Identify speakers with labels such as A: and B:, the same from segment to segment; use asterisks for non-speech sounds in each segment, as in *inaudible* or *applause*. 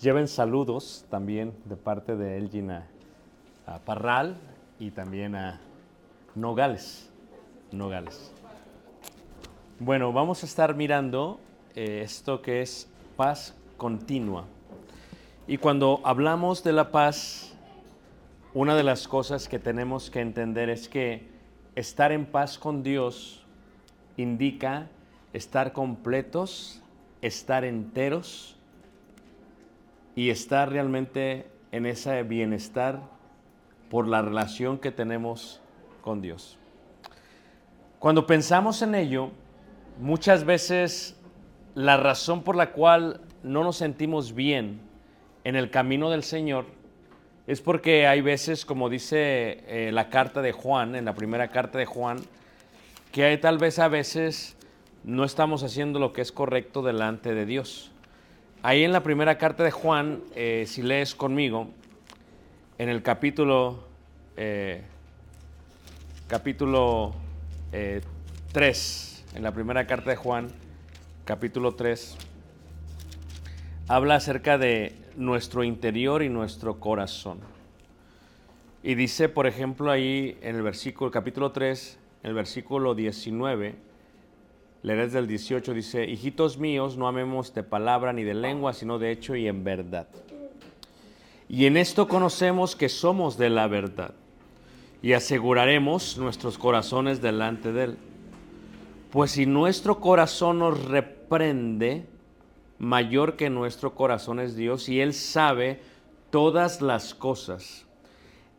A: lleven saludos también de parte de Elgin a, Parral y también a Nogales. Nogales. Bueno, vamos a estar mirando eh, esto que es paz continua. Y cuando hablamos de la paz, una de las cosas que tenemos que entender es que estar en paz con Dios indica estar completos, estar enteros y estar realmente en ese bienestar por la relación que tenemos con Dios. Cuando pensamos en ello, muchas veces la razón por la cual no nos sentimos bien en el camino del Señor es porque hay veces, como dice eh, la carta de Juan, en la primera carta de Juan, que hay, tal vez a veces no estamos haciendo lo que es correcto delante de Dios. Ahí en la primera carta de Juan, eh, si lees conmigo, en el capítulo, eh, capítulo 3, en la primera carta de Juan, capítulo 3, habla acerca de nuestro interior y nuestro corazón. Y dice, por ejemplo, ahí en el versículo, capítulo 3, el versículo 19, leerás del 18, dice, hijitos míos, no amemos de palabra ni de lengua, sino de hecho y en verdad. Y en esto conocemos que somos de la verdad y aseguraremos nuestros corazones delante de Él. Pues si nuestro corazón nos reprende, mayor que nuestro corazón es Dios y Él sabe todas las cosas.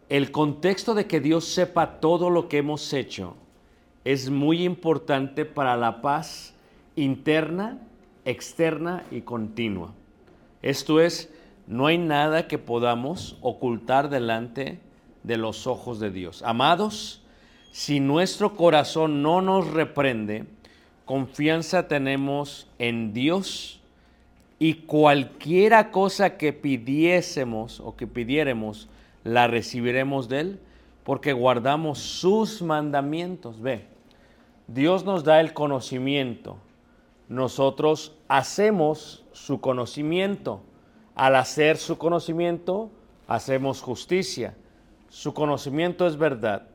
A: El contexto de que Dios sepa todo lo que hemos hecho es muy importante para la paz interna externa y continua. Esto es, no hay nada que podamos ocultar delante de los ojos de Dios. Amados, si nuestro corazón no nos reprende, confianza tenemos en Dios y cualquiera cosa que pidiésemos o que pidiéremos, la recibiremos de Él, porque guardamos sus mandamientos. Ve, Dios nos da el conocimiento, nosotros hacemos su conocimiento. Al hacer su conocimiento, hacemos justicia. Su conocimiento es verdad.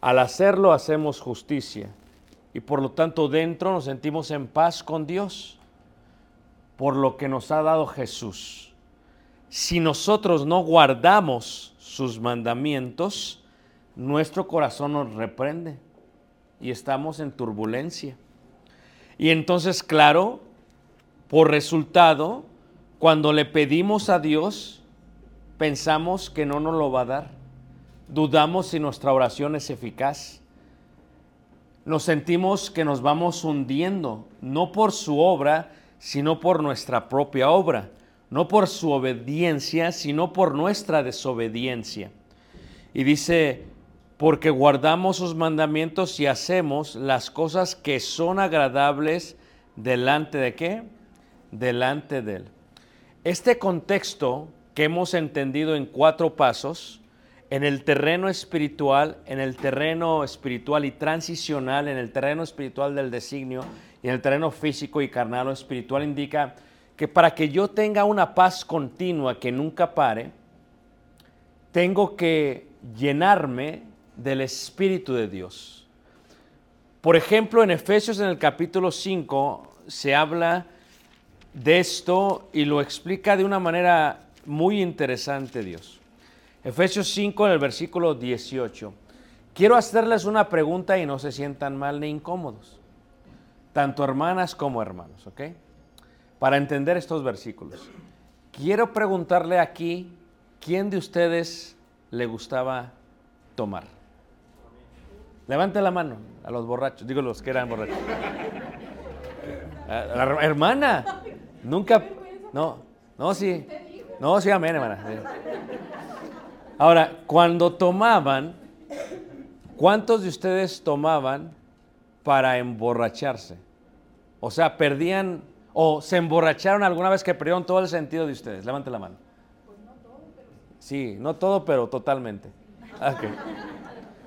A: Al hacerlo, hacemos justicia. Y por lo tanto, dentro nos sentimos en paz con Dios por lo que nos ha dado Jesús. Si nosotros no guardamos sus mandamientos, nuestro corazón nos reprende y estamos en turbulencia. Y entonces, claro, por resultado, cuando le pedimos a Dios, pensamos que no nos lo va a dar. Dudamos si nuestra oración es eficaz. Nos sentimos que nos vamos hundiendo, no por su obra, sino por nuestra propia obra, no por su obediencia, sino por nuestra desobediencia. Y dice, porque guardamos sus mandamientos y hacemos las cosas que son agradables delante de qué? Delante de Él. Este contexto que hemos entendido en cuatro pasos, en el terreno espiritual, en el terreno espiritual y transicional, en el terreno espiritual del designio y en el terreno físico y carnal o espiritual, indica que para que yo tenga una paz continua que nunca pare, tengo que llenarme del Espíritu de Dios. Por ejemplo, en Efesios en el capítulo 5 se habla de esto y lo explica de una manera muy interesante Dios. Efesios 5 en el versículo 18. Quiero hacerles una pregunta y no se sientan mal ni incómodos tanto hermanas como hermanos, ¿ok? Para entender estos versículos. Quiero preguntarle aquí, ¿quién de ustedes le gustaba tomar? Levante la mano a los borrachos, digo los que eran borrachos. La hermana, nunca, no, no, sí, no, sí, amén, hermana. Ahora, cuando tomaban, ¿cuántos de ustedes tomaban para emborracharse. O sea, perdían o se emborracharon alguna vez que perdieron todo el sentido de ustedes. Levante la mano. Sí, no todo, pero totalmente.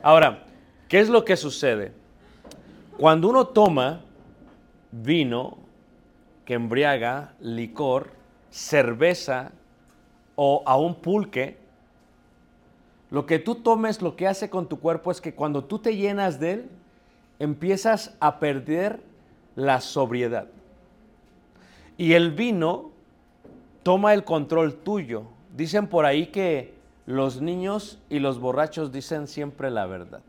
A: Ahora, ¿qué es lo que sucede? Cuando uno toma vino que embriaga, licor, cerveza o aún pulque, lo que tú tomes, lo que hace con tu cuerpo es que cuando tú te llenas de él, empiezas a perder la sobriedad. Y el vino toma el control tuyo. Dicen por ahí que los niños y los borrachos dicen siempre la verdad.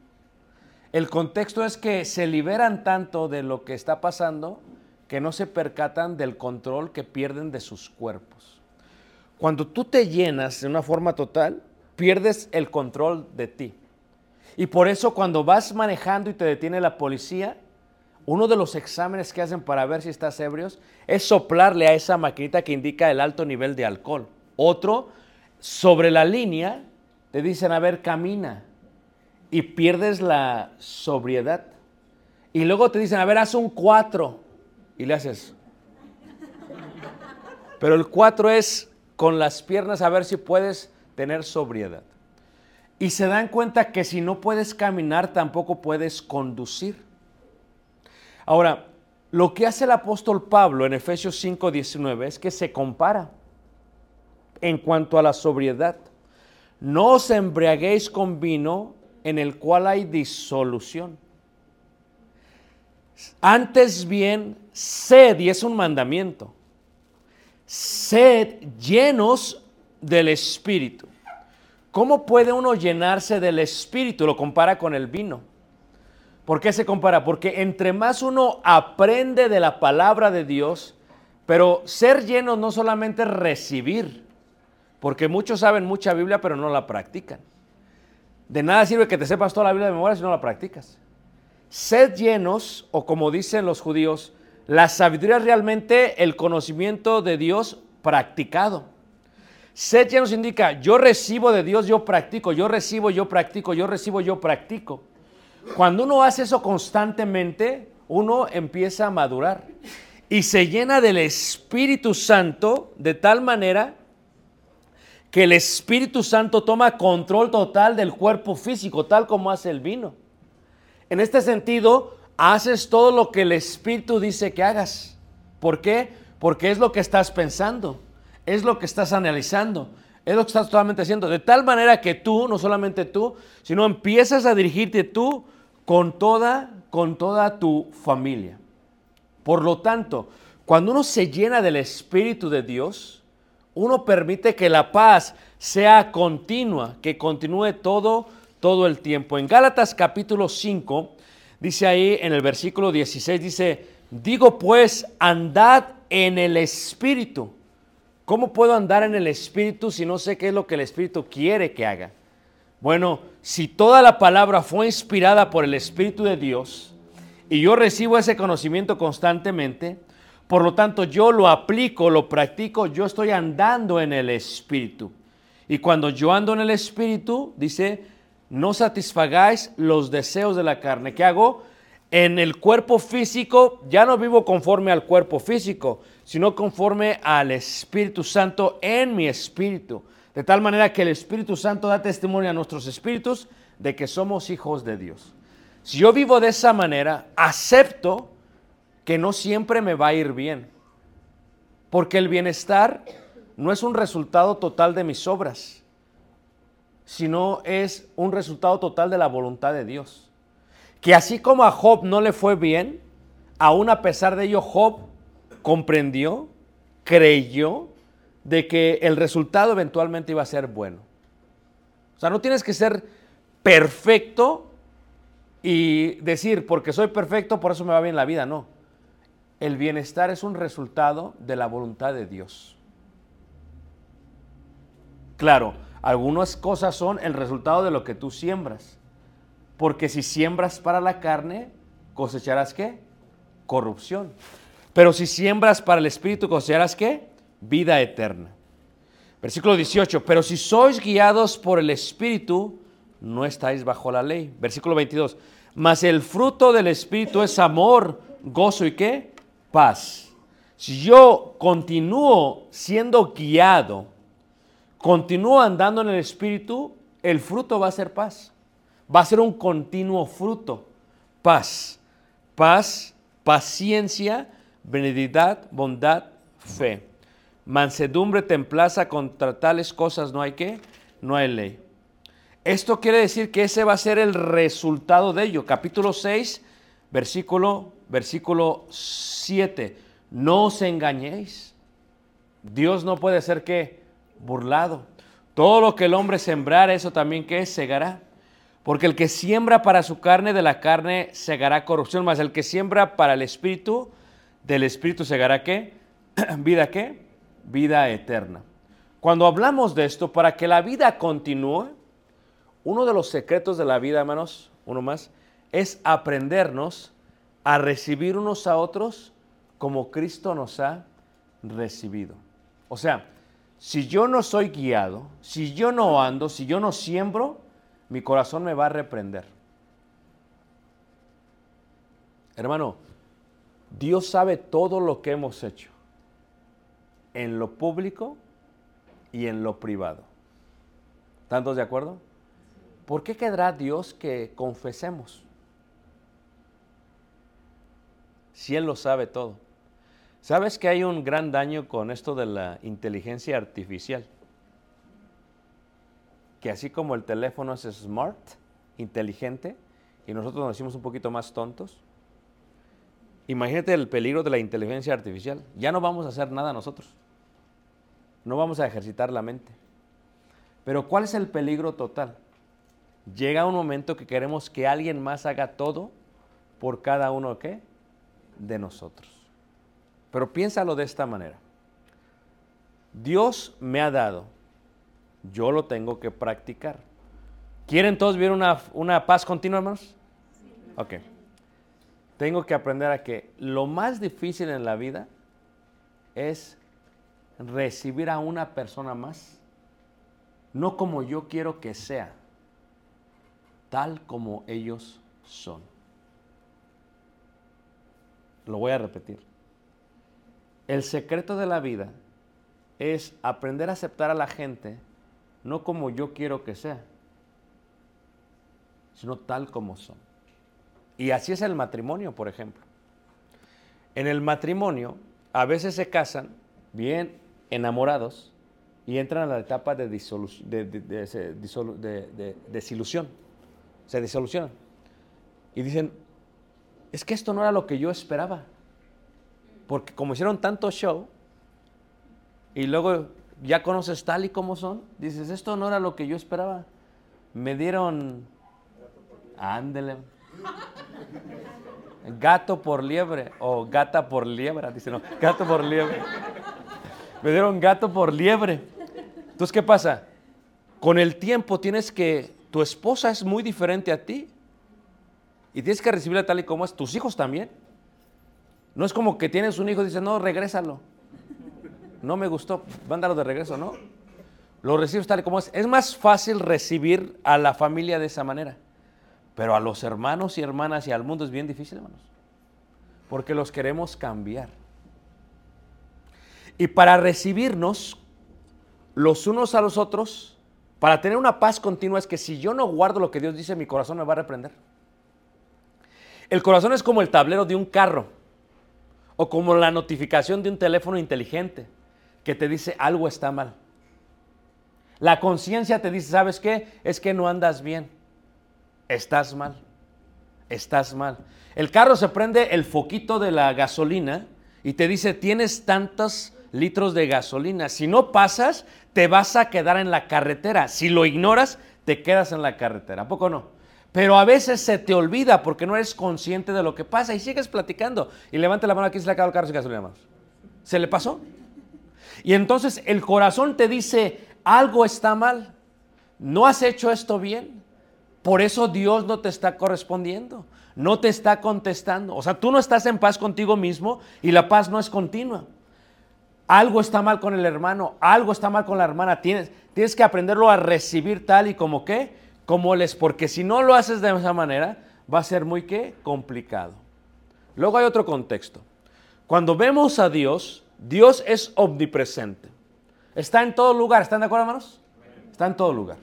A: El contexto es que se liberan tanto de lo que está pasando que no se percatan del control que pierden de sus cuerpos. Cuando tú te llenas de una forma total, pierdes el control de ti. Y por eso cuando vas manejando y te detiene la policía, uno de los exámenes que hacen para ver si estás ebrios es soplarle a esa maquinita que indica el alto nivel de alcohol. Otro, sobre la línea, te dicen, a ver, camina. Y pierdes la sobriedad. Y luego te dicen, a ver, haz un 4. Y le haces. Pero el 4 es con las piernas a ver si puedes tener sobriedad. Y se dan cuenta que si no puedes caminar, tampoco puedes conducir. Ahora, lo que hace el apóstol Pablo en Efesios 5:19 es que se compara en cuanto a la sobriedad. No os embriaguéis con vino en el cual hay disolución. Antes bien, sed, y es un mandamiento, sed llenos del Espíritu. ¿Cómo puede uno llenarse del Espíritu? Lo compara con el vino. ¿Por qué se compara? Porque entre más uno aprende de la palabra de Dios, pero ser lleno no solamente recibir, porque muchos saben mucha Biblia pero no la practican. De nada sirve que te sepas toda la Biblia de memoria si no la practicas. Sed llenos, o como dicen los judíos, La sabiduría es realmente el conocimiento de Dios practicado. Sed ya nos indica, yo recibo de Dios, yo practico, yo recibo, yo practico, yo recibo, yo practico. Cuando uno hace eso constantemente, uno empieza a madurar y se llena del Espíritu Santo de tal manera que el Espíritu Santo toma control total del cuerpo físico, tal como hace el vino. En este sentido, haces todo lo que el Espíritu dice que hagas. ¿Por qué? Porque es lo que estás pensando, es lo que estás analizando, es lo que estás totalmente haciendo. De tal manera que tú, no solamente tú, sino empiezas a dirigirte tú con toda, con toda tu familia. Por lo tanto, cuando uno se llena del Espíritu de Dios, uno permite que la paz sea continua, que continúe todo, todo el tiempo. En Gálatas capítulo 5, dice ahí en el versículo 16, dice, digo pues, andad en el Espíritu. ¿Cómo puedo andar en el Espíritu si no sé qué es lo que el Espíritu quiere que haga? Bueno, si toda la palabra fue inspirada por el Espíritu de Dios y yo recibo ese conocimiento constantemente, por lo tanto yo lo aplico, lo practico, yo estoy andando en el Espíritu. Y cuando yo ando en el Espíritu, dice, no satisfagáis los deseos de la carne. ¿Qué hago? En el cuerpo físico, ya no vivo conforme al cuerpo físico, sino conforme al Espíritu Santo en mi espíritu. De tal manera que el Espíritu Santo da testimonio a nuestros espíritus de que somos hijos de Dios. Si yo vivo de esa manera, acepto que no siempre me va a ir bien. Porque el bienestar no es un resultado total de mis obras, sino es un resultado total de la voluntad de Dios. Que así como a Job no le fue bien, aún a pesar de ello Job comprendió, creyó de que el resultado eventualmente iba a ser bueno. O sea, no tienes que ser perfecto y decir, porque soy perfecto, por eso me va bien la vida, no. El bienestar es un resultado de la voluntad de Dios. Claro, algunas cosas son el resultado de lo que tú siembras. Porque si siembras para la carne, cosecharás qué? Corrupción. Pero si siembras para el Espíritu, cosecharás qué? Vida eterna. Versículo 18, pero si sois guiados por el Espíritu, no estáis bajo la ley. Versículo 22, mas el fruto del Espíritu es amor, gozo y qué? Paz. Si yo continúo siendo guiado, continúo andando en el Espíritu, el fruto va a ser paz. Va a ser un continuo fruto. Paz. Paz, paciencia, benignidad, bondad, fe. Mansedumbre, templaza, contra tales cosas no hay qué, no hay ley. Esto quiere decir que ese va a ser el resultado de ello. Capítulo 6, versículo, versículo 7. No os engañéis. Dios no puede ser que burlado. Todo lo que el hombre sembrar, eso también que segará. Porque el que siembra para su carne, de la carne segará corrupción, más el que siembra para el espíritu, del espíritu segará qué? *clears throat* ¿Vida qué? Vida eterna. Cuando hablamos de esto, para que la vida continúe, uno de los secretos de la vida, hermanos, uno más, es aprendernos a recibir unos a otros como Cristo nos ha recibido. O sea, si yo no soy guiado, si yo no ando, si yo no siembro, mi corazón me va a reprender. Hermano, Dios sabe todo lo que hemos hecho, en lo público y en lo privado. ¿Tantos de acuerdo? ¿Por qué quedará Dios que confesemos? Si Él lo sabe todo. ¿Sabes que hay un gran daño con esto de la inteligencia artificial? Que así como el teléfono es smart, inteligente, y nosotros nos hicimos un poquito más tontos, imagínate el peligro de la inteligencia artificial. Ya no vamos a hacer nada nosotros. No vamos a ejercitar la mente. Pero ¿cuál es el peligro total? Llega un momento que queremos que alguien más haga todo por cada uno ¿qué? De nosotros. Pero piénsalo de esta manera. Dios me ha dado, yo lo tengo que practicar. ¿Quieren todos vivir una, una paz continua, hermanos? Ok. tengo que aprender a que lo más difícil en la vida es recibir a una persona más, no como yo quiero que sea, tal como ellos son. Lo voy a repetir. El secreto de la vida es aprender a aceptar a la gente no como yo quiero que sea, sino tal como son. Y así es el matrimonio, por ejemplo. En el matrimonio, a veces se casan bien enamorados y entran a la etapa de, desilusión. Se disolucionan. Y dicen, es que esto no era lo que yo esperaba. Porque como hicieron tanto show, y luego ya conoces tal y como son, dices, esto no era lo que yo esperaba. Me dieron... Ándele. Gato por liebre o gata por liebre, dice no, gato por liebre. Me dieron gato por liebre. Entonces, ¿qué pasa? Con el tiempo tienes que, tu esposa es muy diferente a ti. Y tienes que recibirla tal y como es. Tus hijos también. No es como que tienes un hijo y dices, no, regrésalo. No me gustó, mándalo de regreso, ¿no? Lo recibes tal y como es. Es más fácil recibir a la familia de esa manera. Pero a los hermanos y hermanas y al mundo es bien difícil, hermanos. Porque los queremos cambiar. Y para recibirnos los unos a los otros, para tener una paz continua, es que si yo no guardo lo que Dios dice, mi corazón me va a reprender. El corazón es como el tablero de un carro o como la notificación de un teléfono inteligente que te dice algo está mal. La conciencia te dice, ¿sabes qué? Es que no andas bien. Estás mal. Estás mal. El carro se prende el foquito de la gasolina y te dice, tienes tantos litros de gasolina. Si no pasas, te vas a quedar en la carretera. Si lo ignoras, te quedas en la carretera. ¿A poco no? Pero a veces se te olvida porque no eres consciente de lo que pasa y sigues platicando. Y levanta la mano aquí, se le acabó el carro sin gasolina más. ¿Se le pasó? Y entonces el corazón te dice, algo está mal. No has hecho esto bien. Por eso Dios no te está correspondiendo. No te está contestando. O sea, tú no estás en paz contigo mismo y la paz no es continua. Algo está mal con el hermano, algo está mal con la hermana. Tienes, tienes que aprenderlo a recibir tal y como qué, como él es. Porque si no lo haces de esa manera, va a ser muy qué, complicado. Luego hay otro contexto. Cuando vemos a Dios, Dios es omnipresente. Está en todo lugar. ¿Están de acuerdo, hermanos? Está en todo lugar.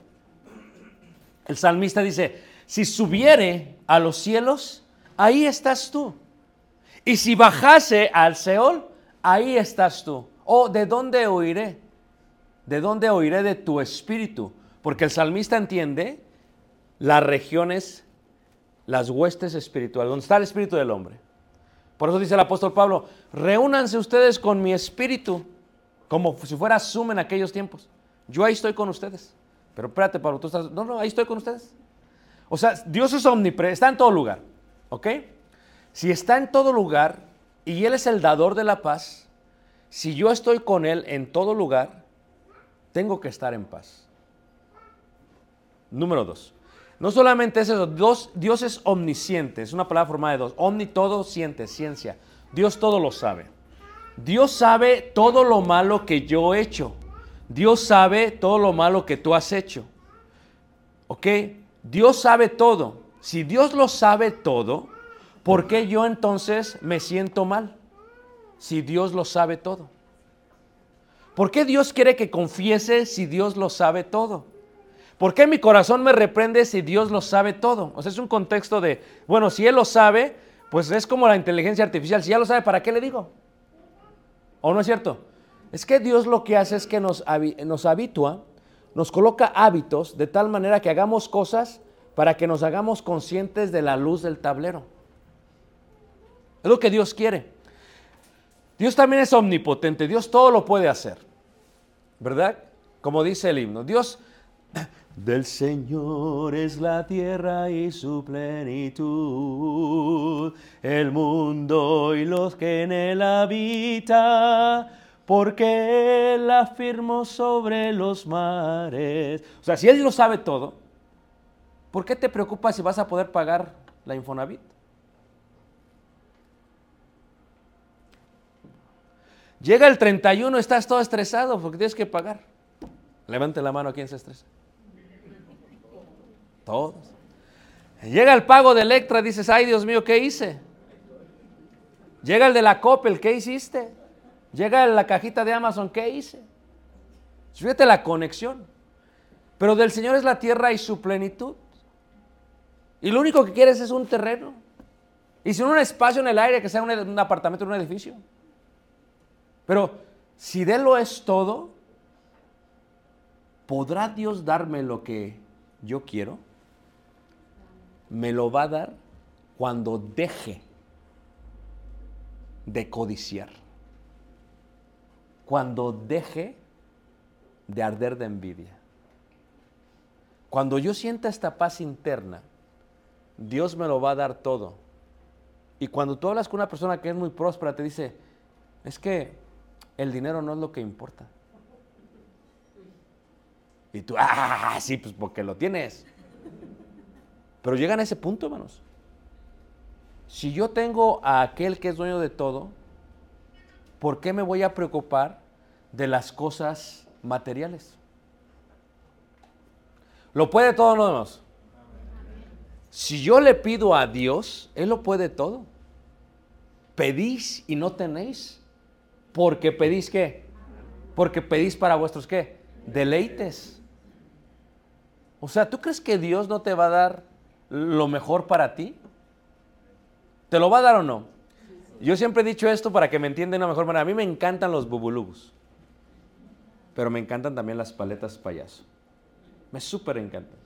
A: El salmista dice, si subiere a los cielos, ahí estás tú. Y si bajase al Seol, ahí estás tú. ¿O de dónde oiré? ¿De dónde oiré de tu espíritu? Porque el salmista entiende las regiones, las huestes espirituales, donde está el espíritu del hombre. Por eso dice el apóstol Pablo, reúnanse ustedes con mi espíritu, como si fuera Zoom en aquellos tiempos. Yo ahí estoy con ustedes. Pero espérate, Pablo, tú estás... No, no, ahí estoy con ustedes. O sea, Dios es omnipresente, está en todo lugar. ¿Ok? Si está en todo lugar y Él es el dador de la paz, si yo estoy con Él en todo lugar, tengo que estar en paz. Número dos. No solamente es eso, Dios, Dios es omnisciente, es una palabra formada de dos. Omni todo siente, ciencia. Dios todo lo sabe. Dios sabe todo lo malo que yo he hecho. Dios sabe todo lo malo que tú has hecho. ¿Ok? Dios sabe todo. Si Dios lo sabe todo, ¿por qué yo entonces me siento mal? Si Dios lo sabe todo. ¿Por qué Dios quiere que confiese si Dios lo sabe todo? ¿Por qué mi corazón me reprende si Dios lo sabe todo? O sea, es un contexto de, bueno, si Él lo sabe, pues es como la inteligencia artificial. Si ya lo sabe, ¿para qué le digo? ¿O no es cierto? Es que Dios lo que hace es que nos, nos habitúa, nos coloca hábitos de tal manera que hagamos cosas para que nos hagamos conscientes de la luz del tablero. Es lo que Dios quiere. Dios también es omnipotente, Dios todo lo puede hacer, ¿verdad? Como dice el himno, Dios del Señor es la tierra y su plenitud, el mundo y los que en él habitan, porque él afirmó sobre los mares. O sea, si él lo sabe todo, ¿por qué te preocupas si vas a poder pagar la Infonavit? Llega el 31, estás todo estresado porque tienes que pagar. Levante la mano a quien se estresa. Todos. Llega el pago de Electra, dices, ay Dios mío, ¿qué hice? Llega el de la Coppel, ¿qué hiciste? Llega la cajita de Amazon, ¿qué hice? Fíjate la conexión. Pero del Señor es la tierra y su plenitud. Y lo único que quieres es un terreno. Y sin un espacio en el aire que sea un, un apartamento, un edificio. Pero si de lo es todo, ¿podrá Dios darme lo que yo quiero? Me lo va a dar cuando deje de codiciar. Cuando deje de arder de envidia. Cuando yo sienta esta paz interna, Dios me lo va a dar todo. Y cuando tú hablas con una persona que es muy próspera, te dice, es que el dinero no es lo que importa. Y tú, ah, sí, pues porque lo tienes. Pero llegan a ese punto, hermanos. Si yo tengo a aquel que es dueño de todo, ¿por qué me voy a preocupar de las cosas materiales? ¿Lo puede todo no demás? Si yo le pido a Dios, Él lo puede todo. Pedís y no tenéis. Porque pedís qué? Porque pedís para vuestros qué? Deleites. O sea, ¿tú crees que Dios no te va a dar lo mejor para ti? ¿Te lo va a dar o no? Yo siempre he dicho esto para que me entiendan de una mejor manera. A mí me encantan los bubulubus. Pero me encantan también las paletas payaso. Me súper encantan.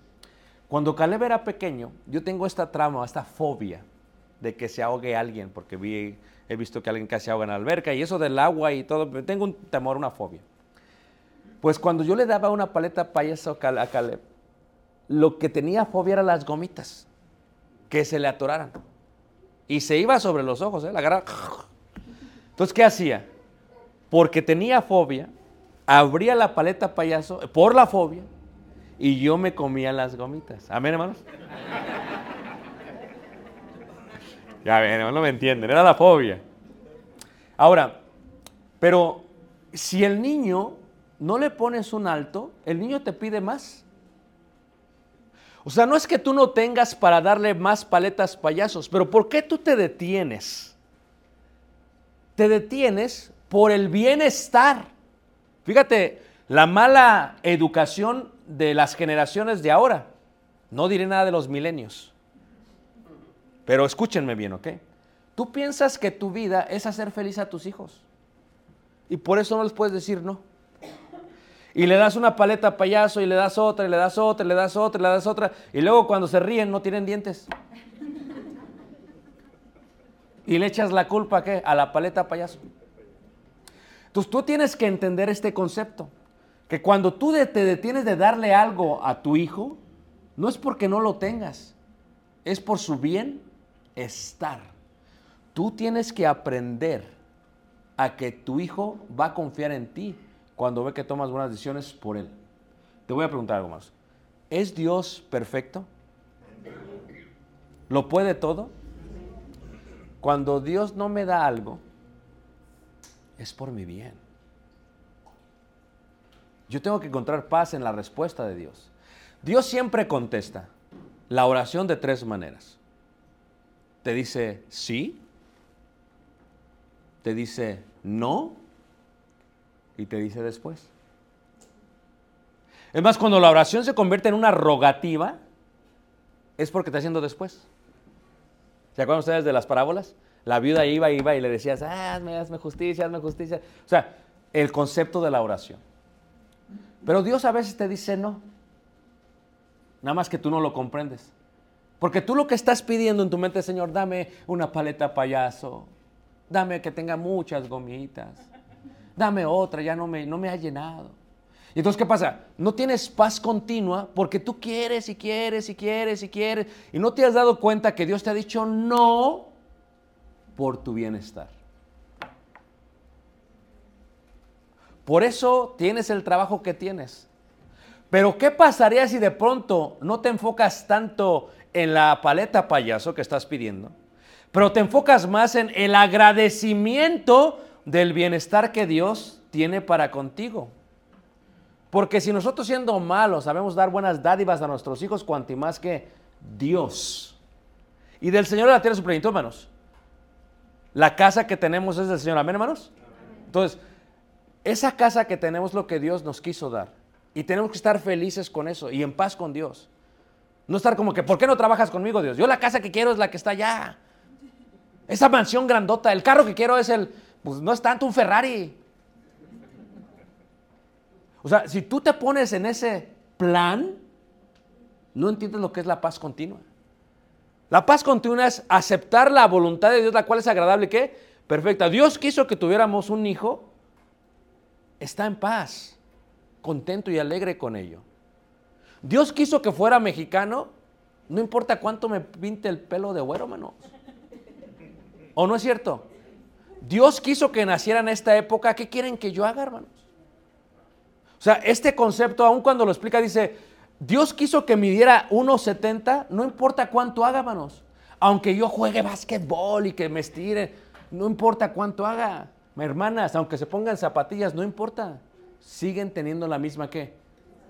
A: Cuando Caleb era pequeño, yo tengo esta trama, esta fobia de que se ahogue alguien, porque vi, he visto que alguien casi ahoga en la alberca y eso del agua y todo, tengo un temor, una fobia. Pues cuando yo le daba una paleta payaso a Caleb, lo que tenía fobia eran las gomitas, que se le atoraran. Y se iba sobre los ojos, ¿eh? la agarraba. Entonces, ¿qué hacía? Porque tenía fobia, abría la paleta payaso por la fobia y yo me comía las gomitas. Amén, hermanos. ya ven, no me entienden, era la fobia. Ahora, pero si el niño no le pones un alto, el niño te pide más. O sea, no es que tú no tengas para darle más paletas payasos, pero ¿por qué tú te detienes? Te detienes por el bienestar. Fíjate, la mala educación de las generaciones de ahora. No diré nada de los milenios. Pero escúchenme bien, ¿ok? Tú piensas que tu vida es hacer feliz a tus hijos. Y por eso no les puedes decir no. Y le das una paleta payaso y le das otra y le das otra y le das otra y le das otra. Y luego cuando se ríen no tienen dientes. Y le echas la culpa ¿a qué? A la paleta payaso. Entonces tú tienes que entender este concepto. Que cuando tú te detienes de darle algo a tu hijo, no es porque no lo tengas, es por su bienestar. Tú tienes que aprender a que tu hijo va a confiar en ti cuando ve que tomas buenas decisiones por él. Te voy a preguntar algo más. ¿Es Dios perfecto? ¿Lo puede todo? Cuando Dios no me da algo, es por mi bien. Yo tengo que encontrar paz en la respuesta de Dios. Dios siempre contesta la oración de tres maneras. Te dice sí, te dice no y te dice después. Es más, cuando la oración se convierte en una rogativa, es porque está haciendo después. ¿Se acuerdan ustedes de las parábolas? La viuda iba, iba y le decías, ah, hazme, hazme justicia, hazme justicia. O sea, el concepto de la oración. Pero Dios a veces te dice no. Nada más que tú no lo comprendes. Porque tú lo que estás pidiendo en tu mente, Señor, dame una paleta payaso. Dame que tenga muchas gomitas. Dame otra, ya no me, no me ha llenado. Y entonces, ¿qué pasa? No tienes paz continua porque tú quieres y quieres y quieres y quieres. Y no te has dado cuenta que Dios te ha dicho no por tu bienestar. Por eso tienes el trabajo que tienes. Pero ¿qué pasaría si de pronto no te enfocas tanto en la paleta payaso que estás pidiendo, pero te enfocas más en el agradecimiento del bienestar que Dios tiene para contigo. Porque si nosotros siendo malos sabemos dar buenas dádivas a nuestros hijos, cuanto más que Dios. Y del Señor de la tierra su plenitud, hermanos. La casa que tenemos es del Señor, amén, hermanos. Entonces, esa casa que tenemos es lo que Dios nos quiso dar. Y tenemos que estar felices con eso y en paz con Dios. No estar como que, ¿por qué no trabajas conmigo, Dios? Yo la casa que quiero es la que está allá. Esa mansión grandota. El carro que quiero es el, pues no es tanto un Ferrari. O sea, si tú te pones en ese plan, no entiendes lo que es la paz continua. La paz continua es aceptar la voluntad de Dios, la cual es agradable qué? Perfecta. Dios quiso que tuviéramos un hijo, está en paz, contento y alegre con ello. Dios quiso que fuera mexicano, no importa cuánto me pinte el pelo de güero, hermano. ¿O no es cierto? Dios quiso que naciera en esta época, ¿qué quieren que yo haga, hermanos? O sea, este concepto, aun cuando lo explica, dice, Dios quiso que midiera 1,70, no importa cuánto haga, hermanos. Aunque yo juegue básquetbol y que me estire, no importa cuánto haga. Hermanas, aunque se pongan zapatillas, no importa. Siguen teniendo la misma ¿qué?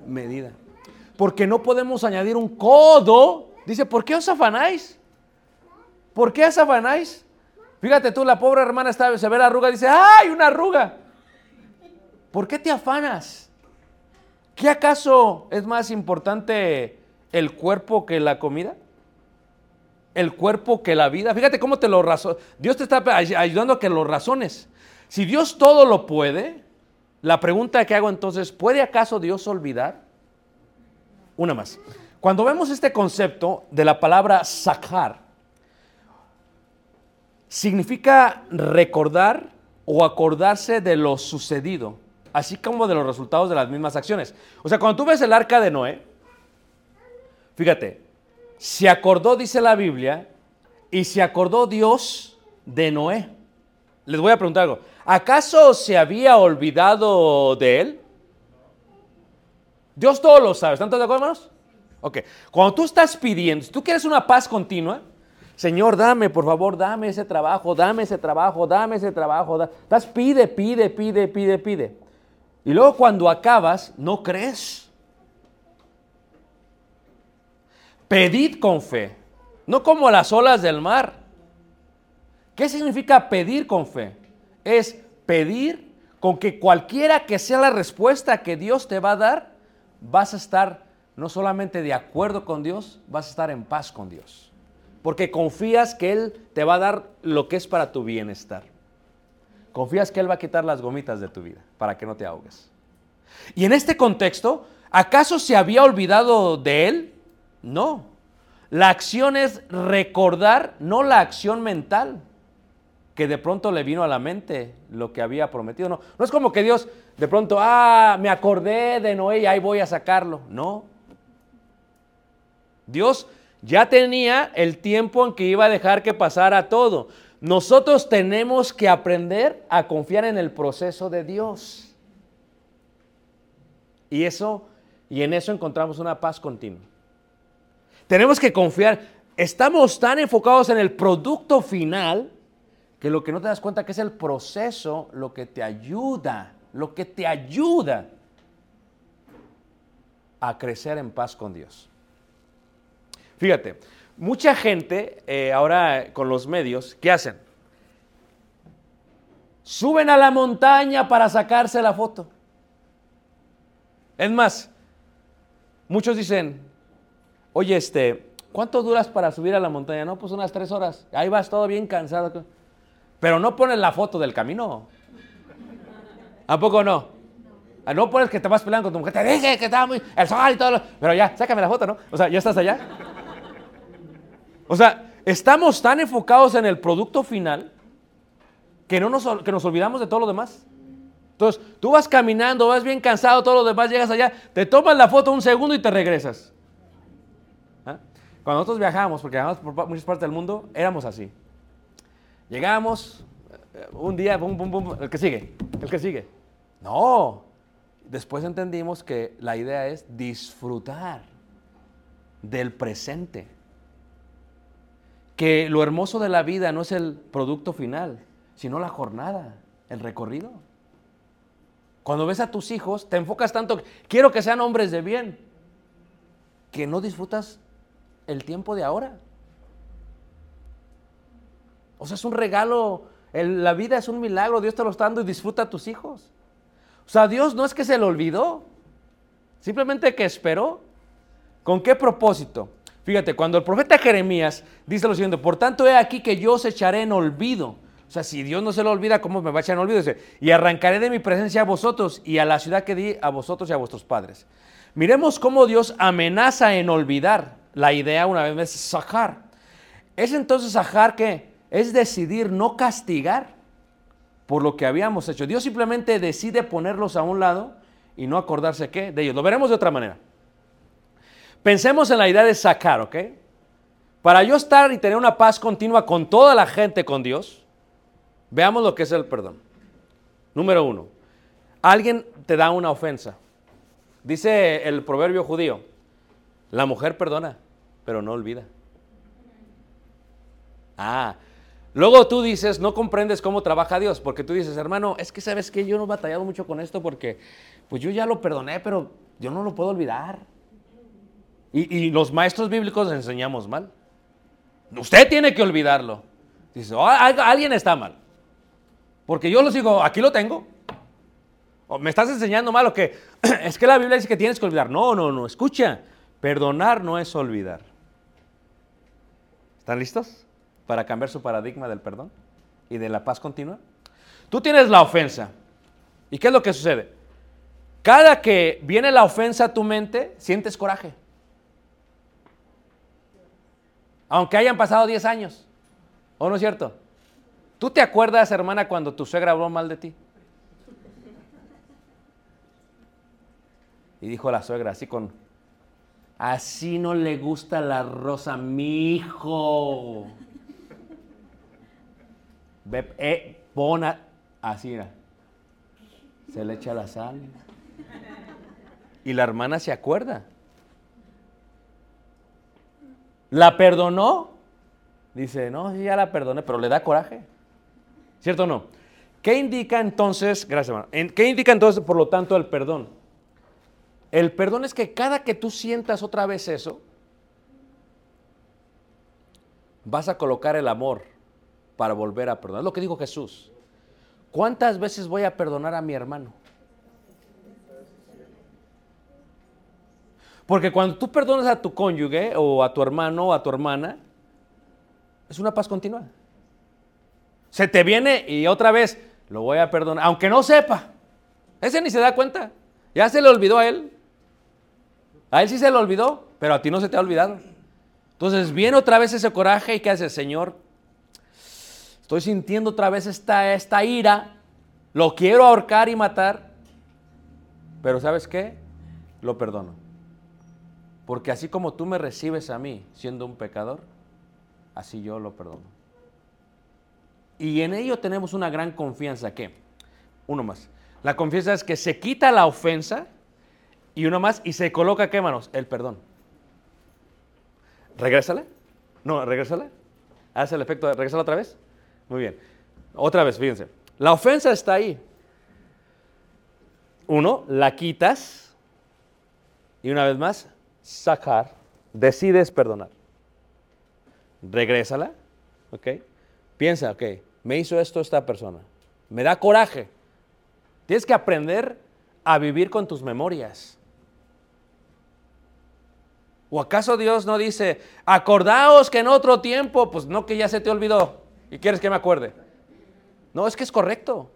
A: medida. Porque no podemos añadir un codo. Dice, ¿por qué os afanáis? ¿Por qué os afanáis? Fíjate tú, la pobre hermana se ve la arruga y dice, ¡ay, una arruga! ¿Por qué te afanas? ¿Qué acaso es más importante el cuerpo que la comida? ¿El cuerpo que la vida? Fíjate cómo te lo razona. Dios te está ayudando a que lo razones. Si Dios todo lo puede, la pregunta que hago entonces, ¿puede acaso Dios olvidar? Una más. Cuando vemos este concepto de la palabra sacar, significa recordar o acordarse de lo sucedido, así como de los resultados de las mismas acciones. O sea, cuando tú ves el arca de Noé, fíjate, se acordó, dice la Biblia, y se acordó Dios de Noé. Les voy a preguntar algo. ¿Acaso se había olvidado de él? Dios todo lo sabe. ¿Están todos de acuerdo, hermanos? Ok. Cuando tú estás pidiendo, si tú quieres una paz continua, Señor, dame, por favor, dame ese trabajo, dame ese trabajo, dame ese trabajo. Estás pide, pide, pide, pide, pide. Y luego cuando acabas, no crees. Pedid con fe, no como las olas del mar. ¿Qué significa pedir con fe? Es pedir con que cualquiera que sea la respuesta que Dios te va a dar, vas a estar no solamente de acuerdo con Dios, vas a estar en paz con Dios porque confías que Él te va a dar lo que es para tu bienestar. Confías que Él va a quitar las gomitas de tu vida para que no te ahogues. Y en este contexto, ¿acaso se había olvidado de Él? No. La acción es recordar, no la acción mental, que de pronto le vino a la mente lo que había prometido. No, no es como que Dios de pronto, ah, me acordé de Noé y ahí voy a sacarlo. No. Dios ya tenía el tiempo en que iba a dejar que pasara todo. Nosotros tenemos que aprender a confiar en el proceso de Dios. Y eso y en eso encontramos una paz continua. Tenemos que confiar, estamos tan enfocados en el producto final que lo que no te das cuenta que es el proceso lo que te ayuda, lo que te ayuda a crecer en paz con Dios. Fíjate, mucha gente eh, ahora con los medios, ¿qué hacen? Suben a la montaña para sacarse la foto. Es más, muchos dicen, oye, este, ¿cuánto duras para subir a la montaña? No, pues unas tres horas. Ahí vas todo bien cansado. Pero no pones la foto del camino. ¿A poco no? Ah, no pones que te vas peleando con tu mujer, te dije que estaba muy el sol y todo. Pero ya, sácame la foto, ¿no? O sea, ya estás allá. O sea, estamos tan enfocados en el producto final que, no nos, que nos olvidamos de todo lo demás. Entonces, tú vas caminando, vas bien cansado, todo lo demás, llegas allá, te tomas la foto un segundo y te regresas. ¿Ah? Cuando nosotros viajamos, porque viajamos por muchas partes del mundo, éramos así. Llegamos, eh, un día, bum, bum, bum, el que sigue, el que sigue. No, después entendimos que la idea es disfrutar del presente que lo hermoso de la vida no es el producto final, sino la jornada. el recorrido. Cuando ves a tus hijos, te enfocas tanto, quiero que sean hombres de bien, que no disfrutas el tiempo de ahora. O sea, es un regalo, la vida es un milagro, Dios te lo está dando y disfruta a tus hijos. O sea, Dios no es que se le olvidó, simplemente que esperó. ¿Con qué propósito? Fíjate, cuando el profeta Jeremías dice lo siguiente, por tanto he aquí que yo os echaré en olvido. O sea, si Dios no se lo olvida, ¿cómo me va a echar en olvido? Dice, y arrancaré de mi presencia a vosotros y a la ciudad que di a vosotros y a vuestros padres. Miremos cómo Dios amenaza en olvidar. La idea una vez más sacar. Es entonces sacar que es decidir no castigar por lo que habíamos hecho. Dios simplemente decide ponerlos a un lado y no acordarse qué de ellos. Lo veremos de otra manera. Pensemos en la idea de sacar, ¿ok? Para yo estar y tener una paz continua con toda la gente con Dios, veamos lo que es el perdón. Número uno, alguien te da una ofensa. Dice el proverbio judío, la mujer perdona, pero no olvida. Ah, luego tú dices, no comprendes cómo trabaja Dios, porque tú dices, hermano, es que sabes que yo no he batallado mucho con esto porque, pues yo ya lo perdoné, pero yo no lo puedo olvidar. Y, los maestros bíblicos enseñamos mal. Usted tiene que olvidarlo. Dice, "Oh, algo- alguien está mal. Porque yo los digo, aquí lo tengo. O me estás enseñando mal o que *clears throat* es que la Biblia dice que tienes que olvidar. No, no, no, escucha. Perdonar no es olvidar. ¿Están listos para cambiar su paradigma del perdón y de la paz continua? Tú tienes la ofensa. ¿Y qué es lo que sucede? Cada que viene la ofensa a tu mente, sientes coraje. Aunque hayan pasado 10 años. ¿O no es cierto? ¿Tú te acuerdas, hermana, cuando tu suegra habló mal de ti? Y dijo la suegra así con, así no le gusta la rosa mi hijo. Ve, eh, pon así, mira. Se le echa la sal. Y la hermana se acuerda. ¿La perdonó? Dice, no, ya la perdoné, pero le da coraje. ¿Cierto o no? ¿Qué indica entonces, gracias hermano, qué indica entonces, por lo tanto, el perdón? El perdón es que cada que tú sientas otra vez eso, vas a colocar el amor para volver a perdonar. Es lo que dijo Jesús. ¿Cuántas veces voy a perdonar a mi hermano? Porque cuando tú perdonas a tu cónyuge o a tu hermano o a tu hermana, es una paz continua. Se te viene y otra vez lo voy a perdonar, aunque no sepa. Ese ni se da cuenta. Ya se le olvidó a él. A él sí se le olvidó, pero a ti no se te ha olvidado. Entonces viene otra vez ese coraje y ¿qué hace? Señor, estoy sintiendo otra vez esta, esta ira, lo quiero ahorcar y matar, pero ¿sabes qué? Lo perdono. Porque así como tú me recibes a mí siendo un pecador, así yo lo perdono. Y en ello tenemos una gran confianza que, uno más, la confianza es que se quita la ofensa y uno más y se coloca, ¿qué manos? El perdón. ¿Regrésale? No, regrésale. Hace el efecto de regresar otra vez. Muy bien. Otra vez, fíjense. La ofensa está ahí. Uno, la quitas. Y una vez más, sacar. Decides perdonar. Regrésala. ¿Ok? Piensa, ok, me hizo esto esta persona. Me da coraje. Tienes que aprender a vivir con tus memorias. ¿O acaso Dios no dice, acordaos que en otro tiempo, pues no que ya se te olvidó y quieres que me acuerde? No, es que es correcto.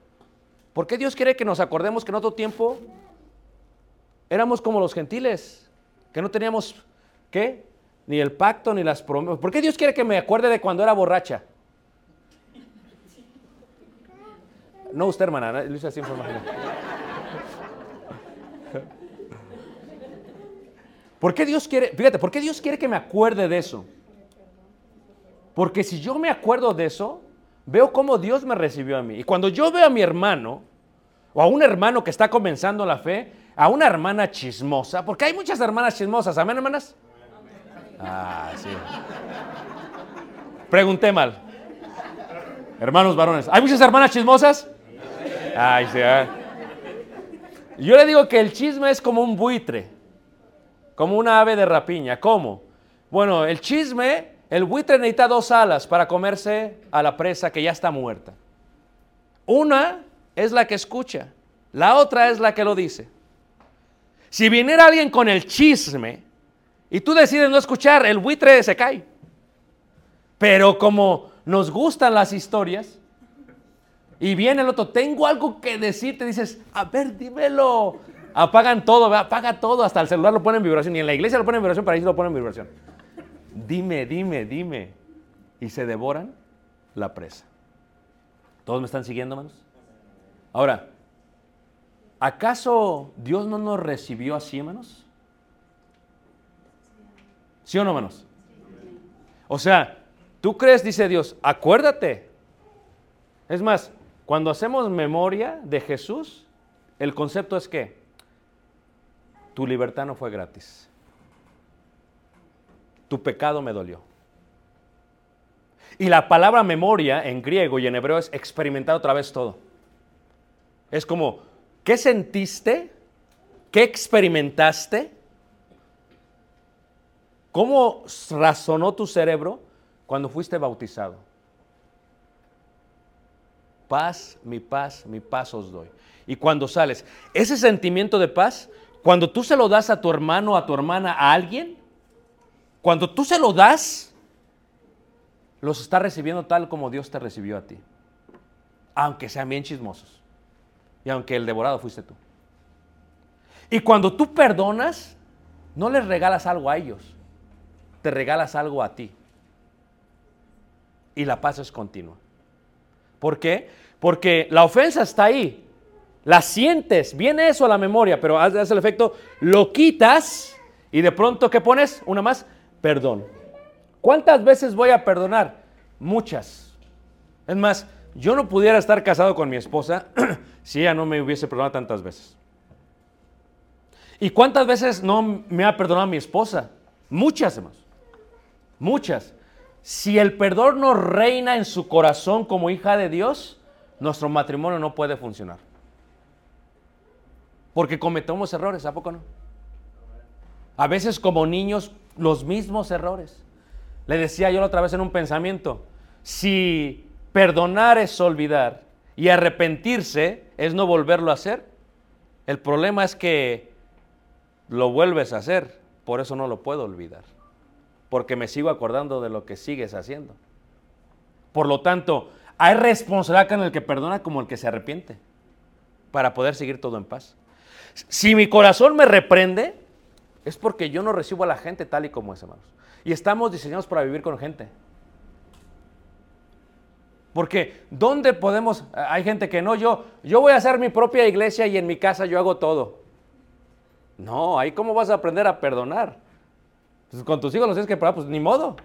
A: ¿Por qué Dios quiere que nos acordemos que en otro tiempo éramos como los gentiles? Que no teníamos, ¿qué? Ni el pacto ni las promesas. ¿Por qué Dios quiere que me acuerde de cuando era borracha? No usted, hermana, Luisa así información. ¿Por qué Dios quiere, fíjate, por qué Dios quiere que me acuerde de eso? Porque si yo me acuerdo de eso, veo cómo Dios me recibió a mí. Y cuando yo veo a mi hermano, o a un hermano que está comenzando la fe, a una hermana chismosa, porque hay muchas hermanas chismosas, ¿amén, hermanas? Ah, sí. Pregunté mal. Hermanos varones, ¿hay muchas hermanas chismosas? Ay, sí, ah. Yo le digo que el chisme es como un buitre, como una ave de rapiña. ¿Cómo? Bueno, el chisme, el buitre necesita dos alas para comerse a la presa que ya está muerta. Una es la que escucha, la otra es la que lo dice. Si viniera alguien con el chisme y tú decides no escuchar, el buitre se cae. Pero como nos gustan las historias, y viene el otro, tengo algo que decirte, dices, a ver, dímelo. Apagan todo, apaga todo, hasta el celular lo ponen en vibración, y en la iglesia lo ponen en vibración, para ahí lo ponen en vibración. Dime, dime, dime. Y se devoran la presa. ¿Todos me están siguiendo, hermanos? Ahora, ¿acaso Dios no nos recibió así, hermanos? ¿Sí o no, hermanos? O sea, tú crees, dice Dios, acuérdate. Es más, cuando hacemos memoria de Jesús, el concepto es que tu libertad no fue gratis. Tu pecado me dolió. Y la palabra memoria en griego y en hebreo es experimentar otra vez todo. Es como, ¿qué sentiste? ¿Qué experimentaste? ¿Cómo razonó tu cerebro cuando fuiste bautizado? Paz, mi paz, mi paz os doy. Y cuando sales, ese sentimiento de paz, cuando tú se lo das a tu hermano, a tu hermana, a alguien, cuando tú se lo das, los está recibiendo tal como Dios te recibió a ti. Aunque sean bien chismosos. Y aunque el devorado fuiste tú. Y cuando tú perdonas, no les regalas algo a ellos, te regalas algo a ti. Y la paz es continua. ¿Por qué? Porque la ofensa está ahí. La sientes, viene eso a la memoria, pero hace el efecto, lo quitas y de pronto, ¿qué pones? Una más, perdón. ¿Cuántas veces voy a perdonar? Muchas. Es más, yo no pudiera estar casado con mi esposa *clears throat* si ella no me hubiese perdonado tantas veces. ¿Y cuántas veces no me ha perdonado mi esposa? Muchas, más. Muchas. Si el perdón no reina en su corazón como hija de Dios, nuestro matrimonio no puede funcionar. Porque cometemos errores, ¿a poco no? A veces como niños, los mismos errores. Le decía yo la otra vez en un pensamiento, si perdonar es olvidar y arrepentirse es no volverlo a hacer, el problema es que lo vuelves a hacer, por eso no lo puedo olvidar, porque me sigo acordando de lo que sigues haciendo. Por lo tanto, hay responsabilidad en el que perdona como el que se arrepiente, para poder seguir todo en paz. Si mi corazón me reprende, es porque yo no recibo a la gente tal y como es, hermanos. Y estamos diseñados para vivir con gente. Porque ¿dónde podemos? Hay gente que no, yo, yo voy a hacer mi propia iglesia y en mi casa yo hago todo. No, ahí cómo vas a aprender a perdonar. Pues con tus hijos los tienes que perdonar, pues ni modo.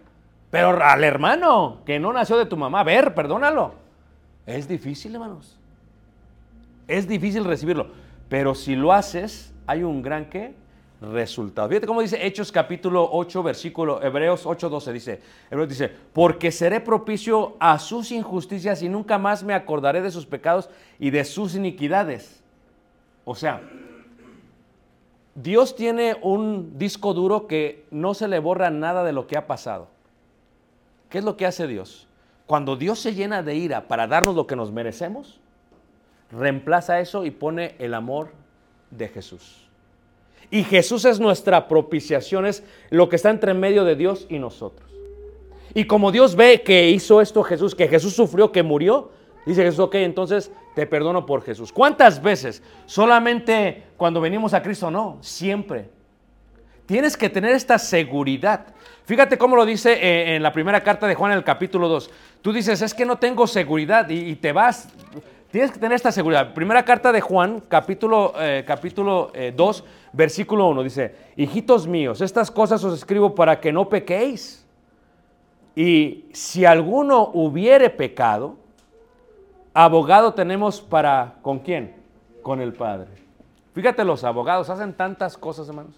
A: Pero al hermano que no nació de tu mamá, a ver, perdónalo. Es difícil, hermanos. Es difícil recibirlo. Pero si lo haces, hay un gran qué? Resultado. Fíjate cómo dice Hechos capítulo 8, versículo, Hebreos 8, 12, dice, Hebreos dice, porque seré propicio a sus injusticias y nunca más me acordaré de sus pecados y de sus iniquidades. O sea, Dios tiene un disco duro que no se le borra nada de lo que ha pasado. ¿Qué es lo que hace Dios? Cuando Dios se llena de ira para darnos lo que nos merecemos, reemplaza eso y pone el amor de Jesús. Y Jesús es nuestra propiciación, es lo que está entre medio de Dios y nosotros. Y como Dios ve que hizo esto Jesús, que Jesús sufrió, que murió, dice Jesús, ok, entonces te perdono por Jesús. ¿Cuántas veces? Solamente cuando venimos a Cristo, no, siempre. Tienes que tener esta seguridad. Fíjate cómo lo dice eh, en la primera carta de Juan en el capítulo 2. Tú dices, es que no tengo seguridad y, te vas. Tienes que tener esta seguridad. Primera carta de Juan, capítulo, eh, capítulo 2, eh, versículo 1, dice, hijitos míos, estas cosas os escribo para que no pequéis. Y si alguno hubiere pecado, abogado tenemos para, ¿con quién? Con el Padre. Fíjate, los abogados hacen tantas cosas, hermanos.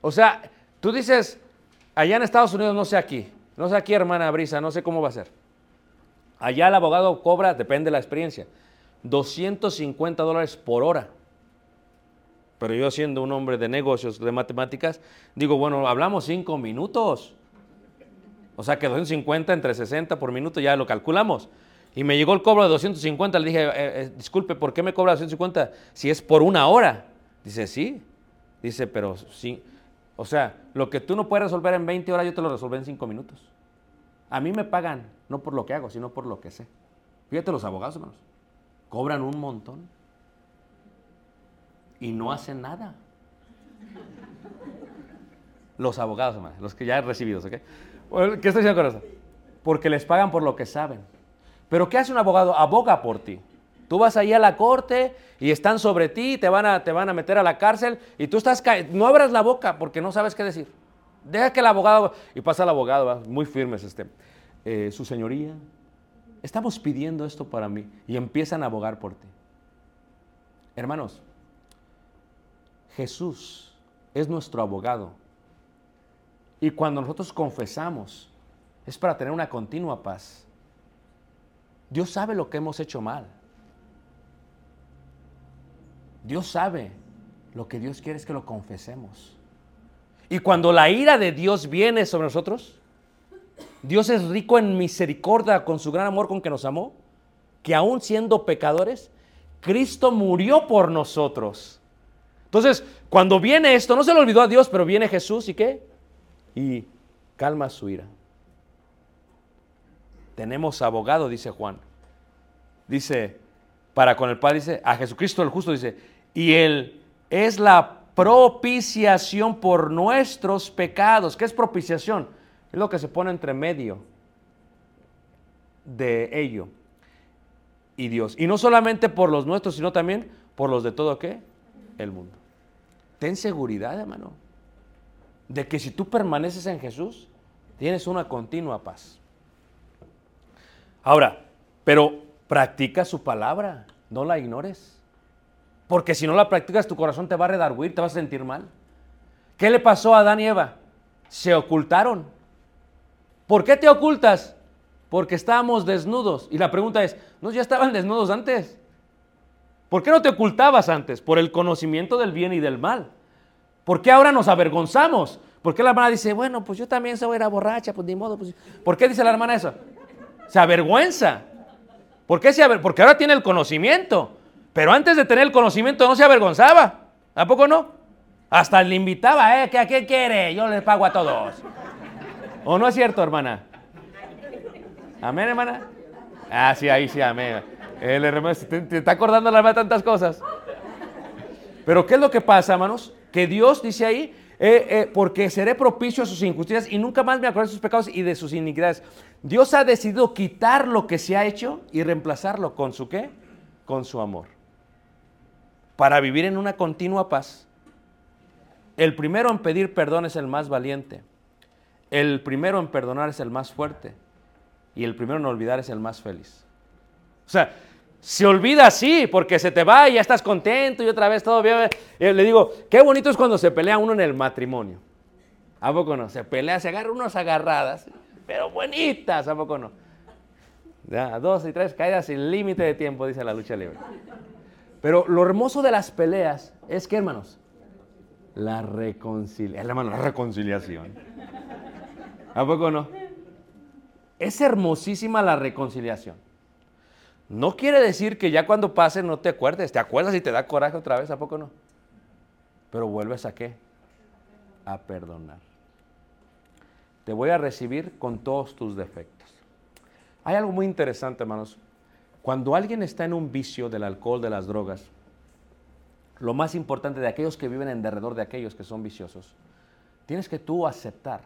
A: O sea, tú dices, allá en Estados Unidos, no sé aquí, no sé aquí, hermana Brisa, no sé cómo va a ser. Allá el abogado cobra, depende de la experiencia. 250 dólares por hora. Pero yo siendo un hombre de negocios, de matemáticas, digo, bueno, hablamos cinco minutos. O sea que 250 entre 60 por minuto ya lo calculamos. Y me llegó el cobro de 250. Le dije, eh, eh, disculpe, ¿por qué me cobra 250 si es por una hora? Dice, sí. Dice, pero sí. O sea, lo que tú no puedes resolver en 20 horas, yo te lo resolví en 5 minutos. A mí me pagan, no por lo que hago, sino por lo que sé. Fíjate los abogados, hermanos. Cobran un montón. Y no hacen nada. Los abogados, hermanos, los que ya he recibido, ¿ok? ¿Qué estoy diciendo con eso? Porque les pagan por lo que saben. Pero ¿qué hace un abogado? Aboga por ti. Tú vas ahí a la corte y están sobre ti, te van a, te van a meter a la cárcel y tú estás, no abras la boca porque no sabes qué decir. Deja que el abogado, y pasa el abogado, muy firmes este, eh, su señoría, estamos pidiendo esto para mí y empiezan a abogar por ti. Hermanos, Jesús es nuestro abogado y cuando nosotros confesamos es para tener una continua paz. Dios sabe lo que hemos hecho mal. Dios sabe lo que Dios quiere es que lo confesemos. Y cuando la ira de Dios viene sobre nosotros, Dios es rico en misericordia con su gran amor con que nos amó, que aún siendo pecadores, Cristo murió por nosotros. Entonces, cuando viene esto, no se le olvidó a Dios, pero viene Jesús y qué? Y calma su ira. Tenemos abogado, dice Juan. Dice, para con el Padre, dice, a Jesucristo el justo, dice, y Él es la propiciación por nuestros pecados. ¿Qué es propiciación? Es lo que se pone entre medio de ello y Dios. Y no solamente por los nuestros, sino también por los de todo qué? El mundo. Ten seguridad, hermano, de que si tú permaneces en Jesús, tienes una continua paz. Ahora, pero practica su palabra, no la ignores. Porque si no la practicas, tu corazón te va a redarguir, te vas a sentir mal. ¿Qué le pasó a Adán y Eva? Se ocultaron. ¿Por qué te ocultas? Porque estábamos desnudos. Y la pregunta es, ¿no ya estaban desnudos antes? ¿Por qué no te ocultabas antes? Por el conocimiento del bien y del mal. ¿Por qué ahora nos avergonzamos? ¿Por qué la hermana dice, bueno, pues yo también soy era borracha, pues ni modo? Pues... ¿Por qué dice la hermana eso? Se avergüenza. ¿Por qué se aver... Porque ahora tiene el conocimiento. Pero antes de tener el conocimiento no se avergonzaba. ¿A poco no? Hasta le invitaba, ¿eh? ¿Qué, ¿A qué quiere? Yo les pago a todos. ¿O no es cierto, hermana? ¿Amén, hermana? Ah, sí, ahí sí, amén. El hermano, te, te está acordando la hermana tantas cosas. Pero ¿qué es lo que pasa, hermanos? Que Dios dice ahí, eh, eh, porque seré propicio a sus injusticias y nunca más me acordaré de sus pecados y de sus iniquidades. Dios ha decidido quitar lo que se ha hecho y reemplazarlo con su qué? Con su amor. Para vivir en una continua paz. El primero en pedir perdón es el más valiente. El primero en perdonar es el más fuerte. Y el primero en olvidar es el más feliz. O sea, se olvida así, porque se te va y ya estás contento y otra vez todo bien. Eh, Le digo, qué bonito es cuando se pelea uno en el matrimonio. ¿A poco no? Se pelea, se agarra unas agarradas, pero bonitas, ¿a poco no? Ya, dos y tres caídas sin límite de tiempo, dice la lucha libre. Pero lo hermoso de las peleas es que, hermanos, la reconciliación. La reconciliación. ¿A poco no? Es hermosísima la reconciliación. No quiere decir que ya cuando pase no te acuerdes. Te acuerdas y te da coraje otra vez, ¿a poco no? Pero vuelves a qué? A perdonar. Te voy a recibir con todos tus defectos. Hay algo muy interesante, hermanos. Cuando alguien está en un vicio del alcohol, de las drogas, lo más importante de aquellos que viven en derredor de aquellos que son viciosos, tienes que tú aceptar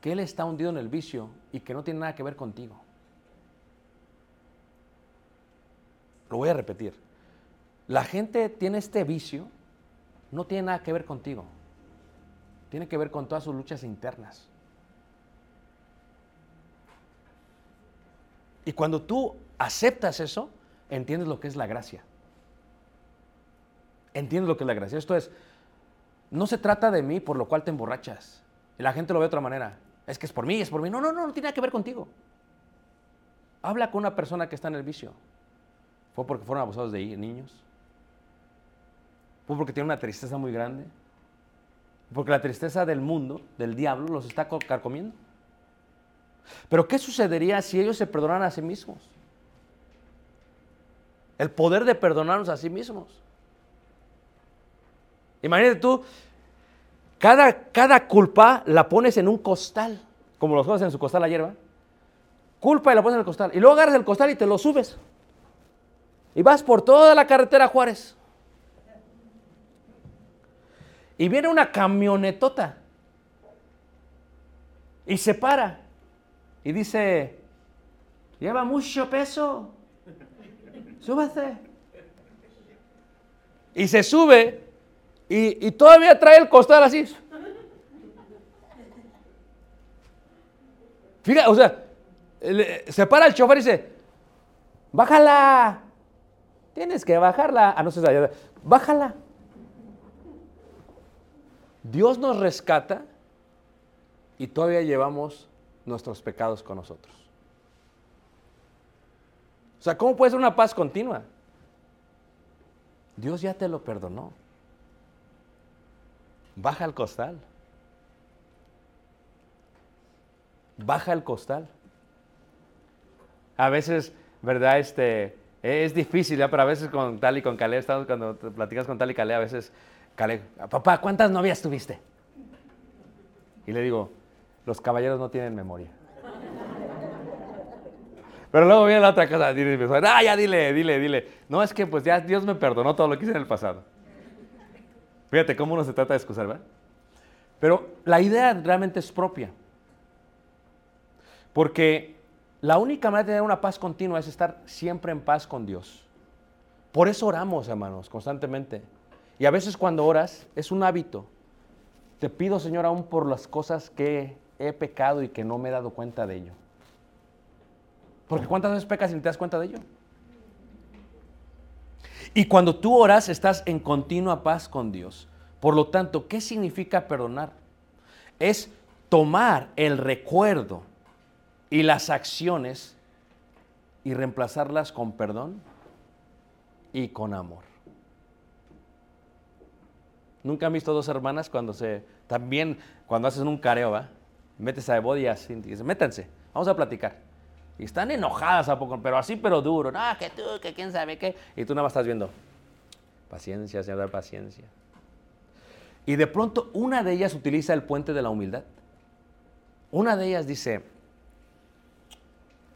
A: que él está hundido en el vicio y que no tiene nada que ver contigo. Lo voy a repetir. La gente tiene este vicio, no tiene nada que ver contigo. Tiene que ver con todas sus luchas internas. Y cuando tú aceptas eso, entiendes lo que es la gracia. Entiendes lo que es la gracia. Esto es, no se trata de mí por lo cual te emborrachas. Y la gente lo ve de otra manera. Es que es por mí, es por mí. No, no, no, no tiene nada que ver contigo. Habla con una persona que está en el vicio. ¿Fue porque fueron abusados de niños? ¿Fue porque tienen una tristeza muy grande? Porque la tristeza del mundo, del diablo, los está co- carcomiendo. Pero ¿qué sucedería si ellos se perdonaran a sí mismos? El poder de perdonarnos a sí mismos. Imagínate tú, cada, cada culpa la pones en un costal, como los jóvenes en su costal la hierba. Culpa y la pones en el costal. Y luego agarras el costal y te lo subes. Y vas por toda la carretera Juárez. Y viene una camionetota. Y se para. Y dice, lleva mucho peso. Súbase. Y se sube. Y, y todavía trae el costal así. Fíjate, o sea, se para el chofer y dice, bájala. Tienes que bajarla. Ah, no sé, bájala. Dios nos rescata y todavía llevamos nuestros pecados con nosotros. O sea, ¿cómo puede ser una paz continua? Dios ya te lo perdonó. Baja el costal. Baja el costal. A veces, ¿verdad? Este, es difícil, ¿ya? pero a veces con Tal y con Caleb, estamos cuando platicas con Tal y Caleb, a veces, Caleb, papá, ¿cuántas novias tuviste? Y le digo, los caballeros no tienen memoria. Pero luego viene la otra cosa, dile, ah, ya dile, dile, dile. No, es que pues ya Dios me perdonó todo lo que hice en el pasado. Fíjate cómo uno se trata de excusar, ¿verdad? Pero la idea realmente es propia. Porque la única manera de tener una paz continua es estar siempre en paz con Dios. Por eso oramos, hermanos, constantemente. Y a veces cuando oras es un hábito. Te pido, Señor, aún por las cosas que he pecado y que no me he dado cuenta de ello. Porque ¿cuántas veces pecas y no te das cuenta de ello? Y cuando tú oras, estás en continua paz con Dios. Por lo tanto, ¿qué significa perdonar? Es tomar el recuerdo y las acciones y reemplazarlas con perdón y con amor. Nunca han visto dos hermanas cuando se, también cuando hacen un careo, ¿va? Metes a Ebody y a métanse, vamos a platicar. Y están enojadas a poco, pero así, pero duro. No, que tú, que quién sabe qué. Y tú nada más estás viendo. Paciencia, Señor, paciencia. Y de pronto una de ellas utiliza el puente de la humildad. Una de ellas dice,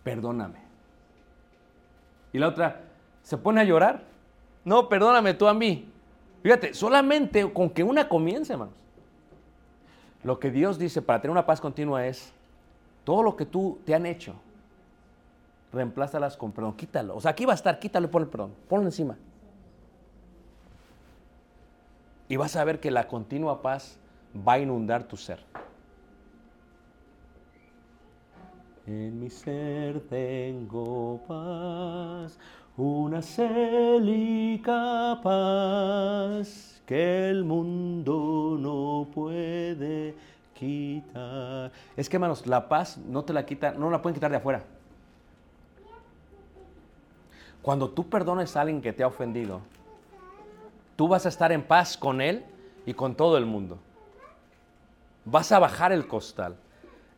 A: perdóname. Y la otra se pone a llorar. No, perdóname tú a mí. Fíjate, solamente con que una comience, hermanos. Lo que Dios dice para tener una paz continua es, todo lo que tú te han hecho, reemplázalas con perdón, quítalo. O sea, aquí va a estar, quítalo y pon el perdón, ponlo encima. Y vas a ver que la continua paz va a inundar tu ser. En mi ser tengo paz, una célica paz que el mundo no puede Es que, hermanos, la paz no te la quita, no la pueden quitar de afuera. Cuando tú perdones a alguien que te ha ofendido, tú vas a estar en paz con él y con todo el mundo. Vas a bajar el costal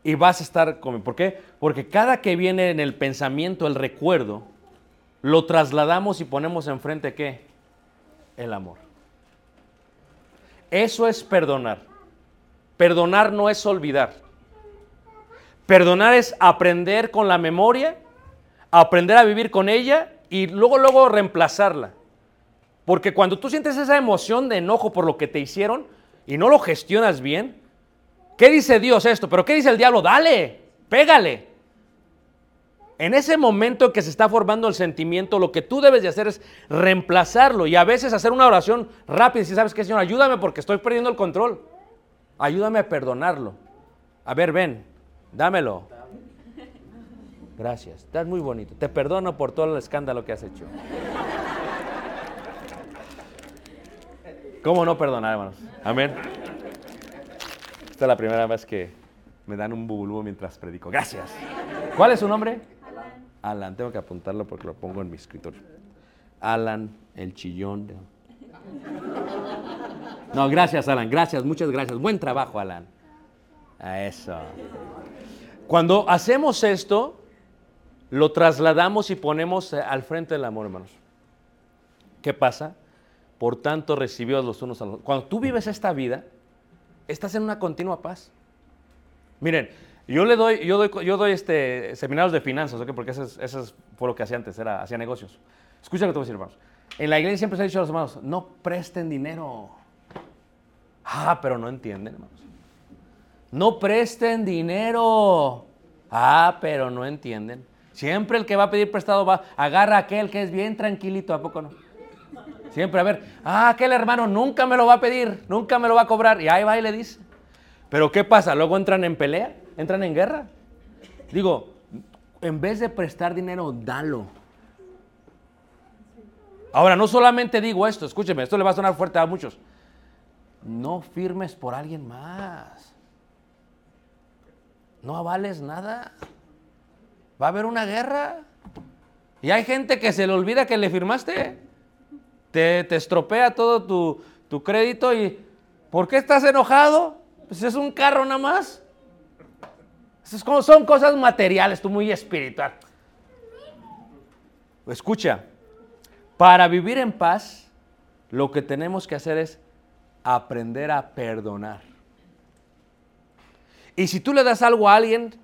A: y vas a estar con... ¿Por qué? Porque cada que viene en el pensamiento el recuerdo, lo trasladamos y ponemos enfrente qué? El amor. Eso es perdonar. Perdonar no es olvidar. Perdonar es aprender con la memoria, aprender a vivir con ella y luego, luego reemplazarla. Porque cuando tú sientes esa emoción de enojo por lo que te hicieron y no lo gestionas bien, ¿qué dice Dios esto? Pero ¿qué dice el diablo? Dale, pégale. En ese momento en que se está formando el sentimiento, lo que tú debes de hacer es reemplazarlo y a veces hacer una oración rápida y decir, ¿sabes qué, Señor? Ayúdame porque estoy perdiendo el control. Ayúdame a perdonarlo. A ver, ven, dámelo. Gracias, estás muy bonito. Te perdono por todo el escándalo que has hecho. ¿Cómo no perdonar, hermanos? Amén. Esta es la primera vez que me dan un bubulú mientras predico. Gracias. ¿Cuál es su nombre? Alan. Alan, tengo que apuntarlo porque lo pongo en mi escritorio. Alan, el chillón. de- No, gracias, Alan. Gracias, muchas gracias. Buen trabajo, Alan. A eso. Cuando hacemos esto, lo trasladamos y ponemos eh, al frente del amor, hermanos. ¿Qué pasa? Por tanto, recibió los unos a los otros. Cuando tú vives esta vida, estás en una continua paz. Miren, yo le doy, yo doy, yo doy este, seminarios de finanzas, ¿ok? porque eso, es- eso es- fue lo que hacía antes, era, hacía negocios. Escucha lo que te voy a decir, hermanos. En la iglesia siempre se ha dicho a los hermanos, no presten dinero. Ah, pero no entienden, hermanos. No presten dinero. Ah, pero no entienden. Siempre el que va a pedir prestado va, agarra a aquel que es bien tranquilito, ¿a poco no? Siempre, a ver, ah, aquel hermano nunca me lo va a pedir, nunca me lo va a cobrar. Y ahí va y le dice. Pero ¿qué pasa? Luego entran en pelea, entran en guerra. Digo, en vez de prestar dinero, dalo. Ahora, no solamente digo esto, escúcheme, esto le va a sonar fuerte a muchos. No firmes por alguien más. No avales nada. Va a haber una guerra. Y hay gente que se le olvida que le firmaste. Te, te estropea todo tu, tu crédito y ¿por qué estás enojado? Pues es un carro nada más. Son cosas materiales, tú muy espiritual. Escucha, para vivir en paz, lo que tenemos que hacer es aprender a perdonar. Y si tú le das algo a alguien,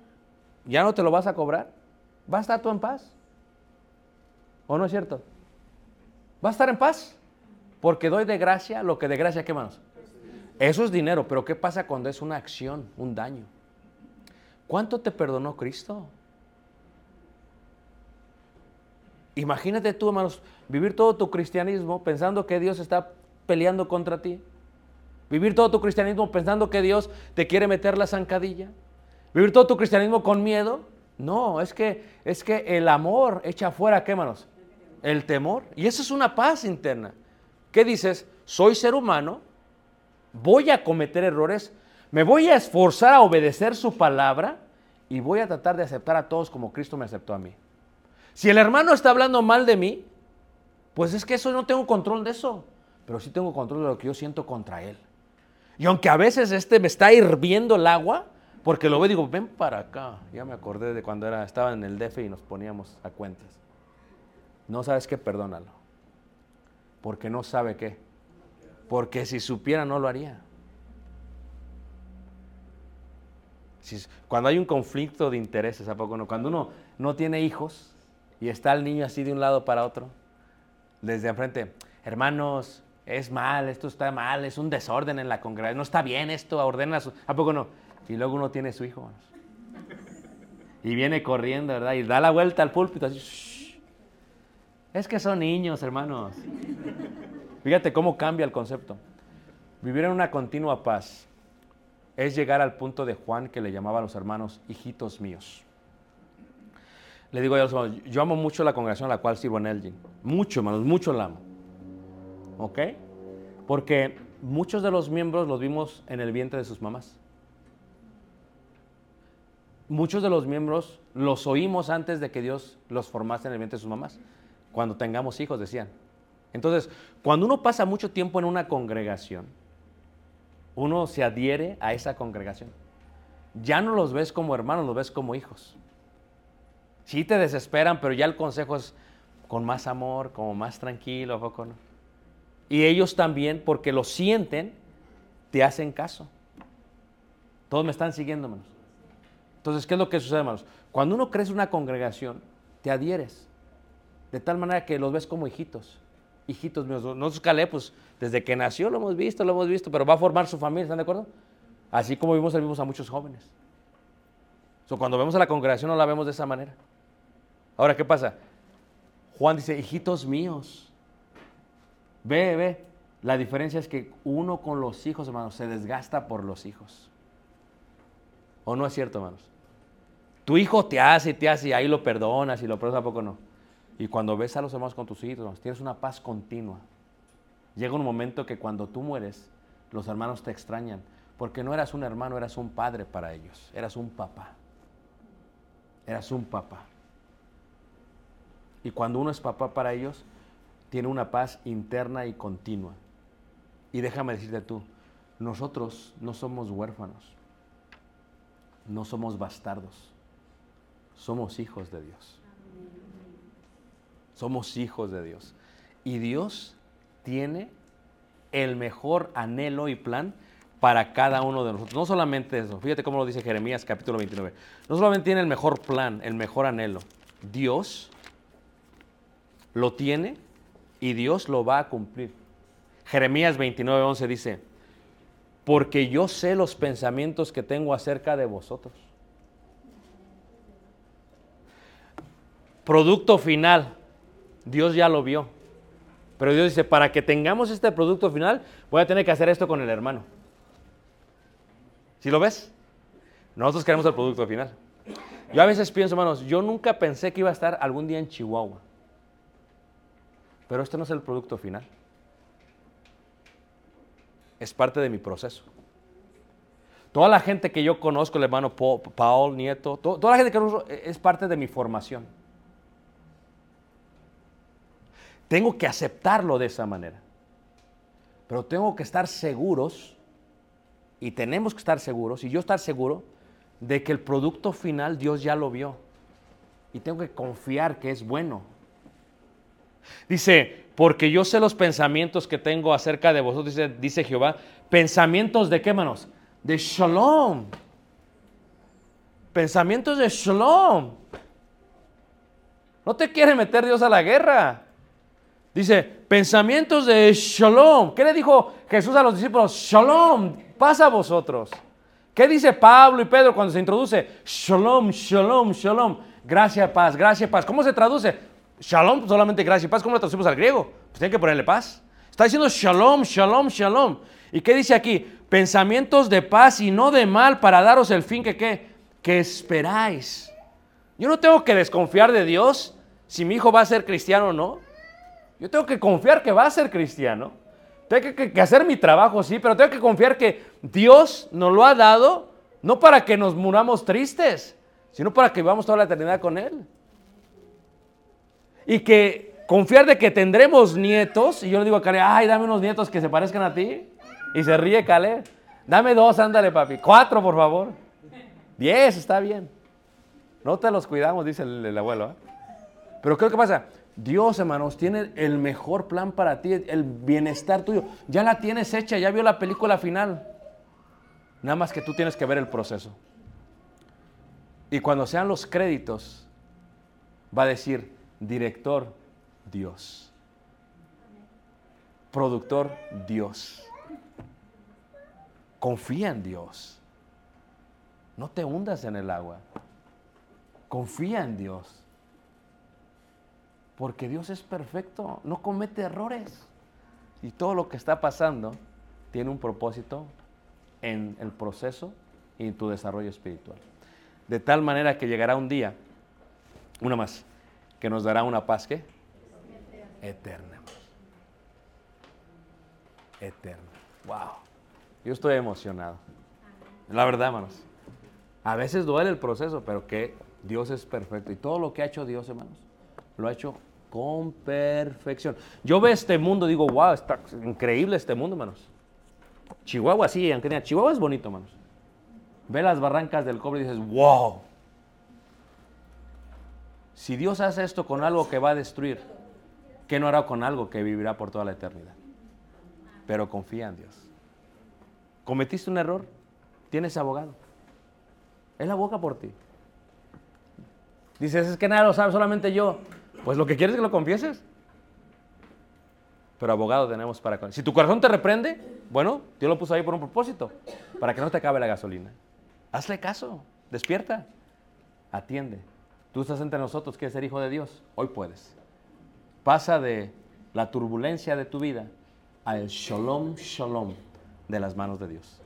A: ya no te lo vas a cobrar. ¿Va a estar tú en paz? ¿O no es cierto? ¿Va a estar en paz? Porque doy de gracia lo que de gracia, ¿qué manos? Eso es dinero, pero ¿qué pasa cuando es una acción, un daño? ¿Cuánto te perdonó Cristo? Imagínate tú, hermanos, vivir todo tu cristianismo pensando que Dios está peleando contra ti. Vivir todo tu cristianismo pensando que Dios te quiere meter la zancadilla. Vivir todo tu cristianismo con miedo. No, es que, es que el amor echa fuera, ¿qué manos? El temor. Y eso es una paz interna. ¿Qué dices? Soy ser humano, voy a cometer errores, me voy a esforzar a obedecer su palabra y voy a tratar de aceptar a todos como Cristo me aceptó a mí. Si el hermano está hablando mal de mí, pues es que eso no tengo control de eso, pero sí tengo control de lo que yo siento contra él. Y aunque a veces este me está hirviendo el agua, porque lo veo y digo, ven para acá. Ya me acordé de cuando era, estaba en el DF y nos poníamos a cuentas. No sabes qué, perdónalo. Porque no sabe qué. Porque si supiera no lo haría. Cuando hay un conflicto de intereses, ¿a poco no? Cuando uno no tiene hijos y está el niño así de un lado para otro, desde enfrente, hermanos, es mal, esto está mal, es un desorden en la congregación, no está bien esto, ordena su... ¿A poco no? Y luego uno tiene su hijo. Y viene corriendo, ¿verdad? Y da la vuelta al púlpito así. Es que son niños, hermanos. Fíjate cómo cambia el concepto. Vivir en una continua paz es llegar al punto de Juan que le llamaba a los hermanos hijitos míos. Le digo a los hermanos, yo amo mucho la congregación a la cual sirvo en Elgin. Mucho, hermanos, mucho la amo. ¿Ok? Porque muchos de los miembros los vimos en el vientre de sus mamás. Muchos de los miembros los oímos antes de que Dios los formase en el vientre de sus mamás. Cuando tengamos hijos, decían. Entonces, cuando uno pasa mucho tiempo en una congregación, uno se adhiere a esa congregación. Ya no los ves como hermanos, los ves como hijos. Sí te desesperan, pero ya el consejo es con más amor, como más tranquilo, ¿a poco no? Y ellos también, porque lo sienten, te hacen caso. Todos me están siguiendo, hermanos. Entonces, ¿qué es lo que sucede, hermanos? Cuando uno crece una congregación, te adhieres. De tal manera que los ves como hijitos. Hijitos míos. Nosotros, Caleb, pues, desde que nació lo hemos visto, lo hemos visto, pero va a formar su familia, ¿están de acuerdo? Así como vimos, vimos a muchos jóvenes. Cuando vemos a la congregación no la vemos de esa manera. Ahora, ¿qué pasa? Juan dice, hijitos míos. Ve, ve. La diferencia es que uno con los hijos, hermanos, se desgasta por los hijos. ¿O no es cierto, hermanos? Tu hijo te hace y te hace y ahí lo perdonas y lo perdonas, ¿a poco no? Y cuando ves a los hermanos con tus hijos, hermanos, tienes una paz continua. Llega un momento que cuando tú mueres, los hermanos te extrañan, porque no eras un hermano, eras un padre para ellos, eras un papá. Eras un papá. Y cuando uno es papá para ellos, tiene una paz interna y continua. Y déjame decirte tú, nosotros no somos huérfanos, no somos bastardos, somos hijos de Dios. Somos hijos de Dios. Y Dios tiene el mejor anhelo y plan para cada uno de nosotros. No solamente eso, fíjate cómo lo dice Jeremías capítulo 29. No solamente tiene el mejor plan, el mejor anhelo. Dios lo tiene y Dios lo va a cumplir. Jeremías 29, 11 dice, porque yo sé los pensamientos que tengo acerca de vosotros. Producto final, Dios ya lo vio. Pero Dios dice, para que tengamos este producto final, voy a tener que hacer esto con el hermano. ¿Sí lo ves? Nosotros queremos el producto final. Yo a veces pienso, hermanos, yo nunca pensé que iba a estar algún día en Chihuahua. Pero este no es el producto final. Es parte de mi proceso. Toda la gente que yo conozco, el hermano Paul, Nieto, to- toda la gente que conozco es parte de mi formación. Tengo que aceptarlo de esa manera. Pero tengo que estar seguros, y tenemos que estar seguros, y yo estar seguro, de que el producto final Dios ya lo vio. Y tengo que confiar que es bueno. Dice, porque yo sé los pensamientos que tengo acerca de vosotros, dice, dice Jehová. Pensamientos de qué, manos? De shalom. Pensamientos de shalom. No te quiere meter Dios a la guerra. Dice, pensamientos de shalom. ¿Qué le dijo Jesús a los discípulos? Shalom, pasa a vosotros. ¿Qué dice Pablo y Pedro cuando se introduce? Shalom, shalom, shalom. Gracia, paz, gracia, paz. ¿Cómo se traduce? Shalom, solamente gracia y paz. ¿Cómo lo traducimos al griego? Pues tienen que ponerle paz. Está diciendo shalom, shalom, shalom. ¿Y qué dice aquí? Pensamientos de paz y no de mal para daros el fin que qué? Que esperáis. Yo no tengo que desconfiar de Dios si mi hijo va a ser cristiano o no. Yo tengo que confiar que va a ser cristiano. Tengo que, que- hacer mi trabajo, sí, pero tengo que confiar que Dios nos lo ha dado, no para que nos muramos tristes, sino para que vivamos toda la eternidad con Él. Y que confiar de que tendremos nietos, y yo le digo a Caleb, ay, dame unos nietos que se parezcan a ti. Y se ríe Caleb. Dame dos, ándale, papi. Cuatro, por favor. Diez, está bien. No te los cuidamos, dice el, el abuelo. ¿eh? Pero ¿qué es lo que pasa? Dios, hermanos, tiene el mejor plan para ti, el bienestar tuyo. Ya la tienes hecha, ya vio la película final. Nada más que tú tienes que ver el proceso. Y cuando sean los créditos, va a decir director Dios. Productor Dios. Confía en Dios. No te hundas en el agua. Confía en Dios. Porque Dios es perfecto, no comete errores. Y todo lo que está pasando tiene un propósito en el proceso y en tu desarrollo espiritual. De tal manera que llegará un día, una más, que nos dará una paz que eterna. Eterna. Wow. Yo estoy emocionado. La verdad, hermanos. A veces duele el proceso, pero que Dios es perfecto. Y todo lo que ha hecho Dios, hermanos, lo ha hecho con perfección. Yo veo este mundo, digo, wow, está increíble este mundo, hermanos. Chihuahua, sí, aunque Chihuahua es bonito, hermanos. Ve las barrancas del cobre y dices, wow. Si Dios hace esto con algo que va a destruir, ¿qué no hará con algo que vivirá por toda la eternidad? Pero confía en Dios. ¿Cometiste un error? Tienes abogado. Él aboga por ti. Dices, es que nada lo sabe, solamente yo. Pues lo que quieres es que lo confieses. Pero abogado tenemos para... Si tu corazón te reprende, bueno, Dios lo puso ahí por un propósito, para que no te acabe la gasolina. Hazle caso, despierta, atiende. Tú estás entre nosotros, quieres ser hijo de Dios, hoy puedes. Pasa de la turbulencia de tu vida al shalom, shalom de las manos de Dios.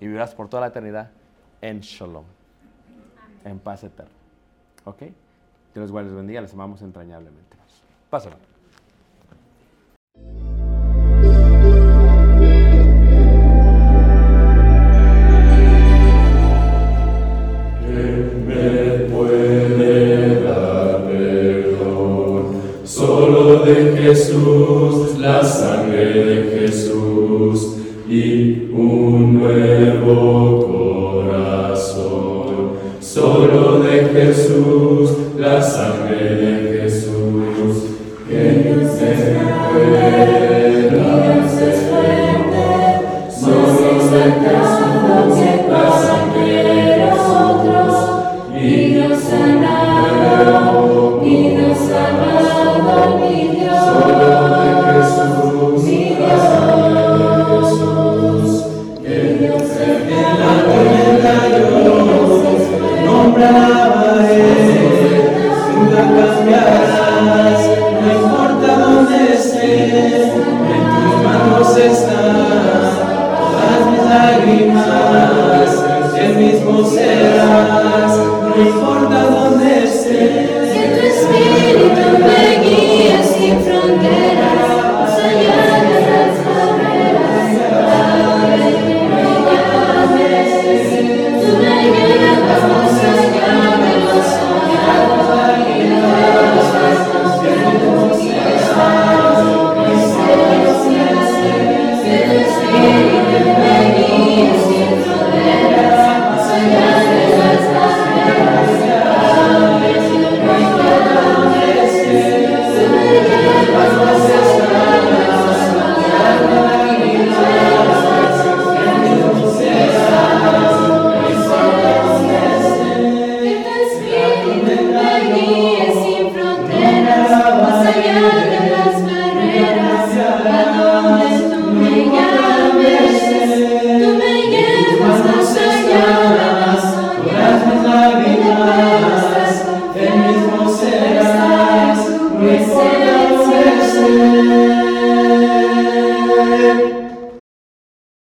A: Y vivirás por toda la eternidad en shalom, en paz eterna. ¿Ok? Dios les bendiga, les amamos entrañablemente. Pásalo.
B: Jesús, la sangre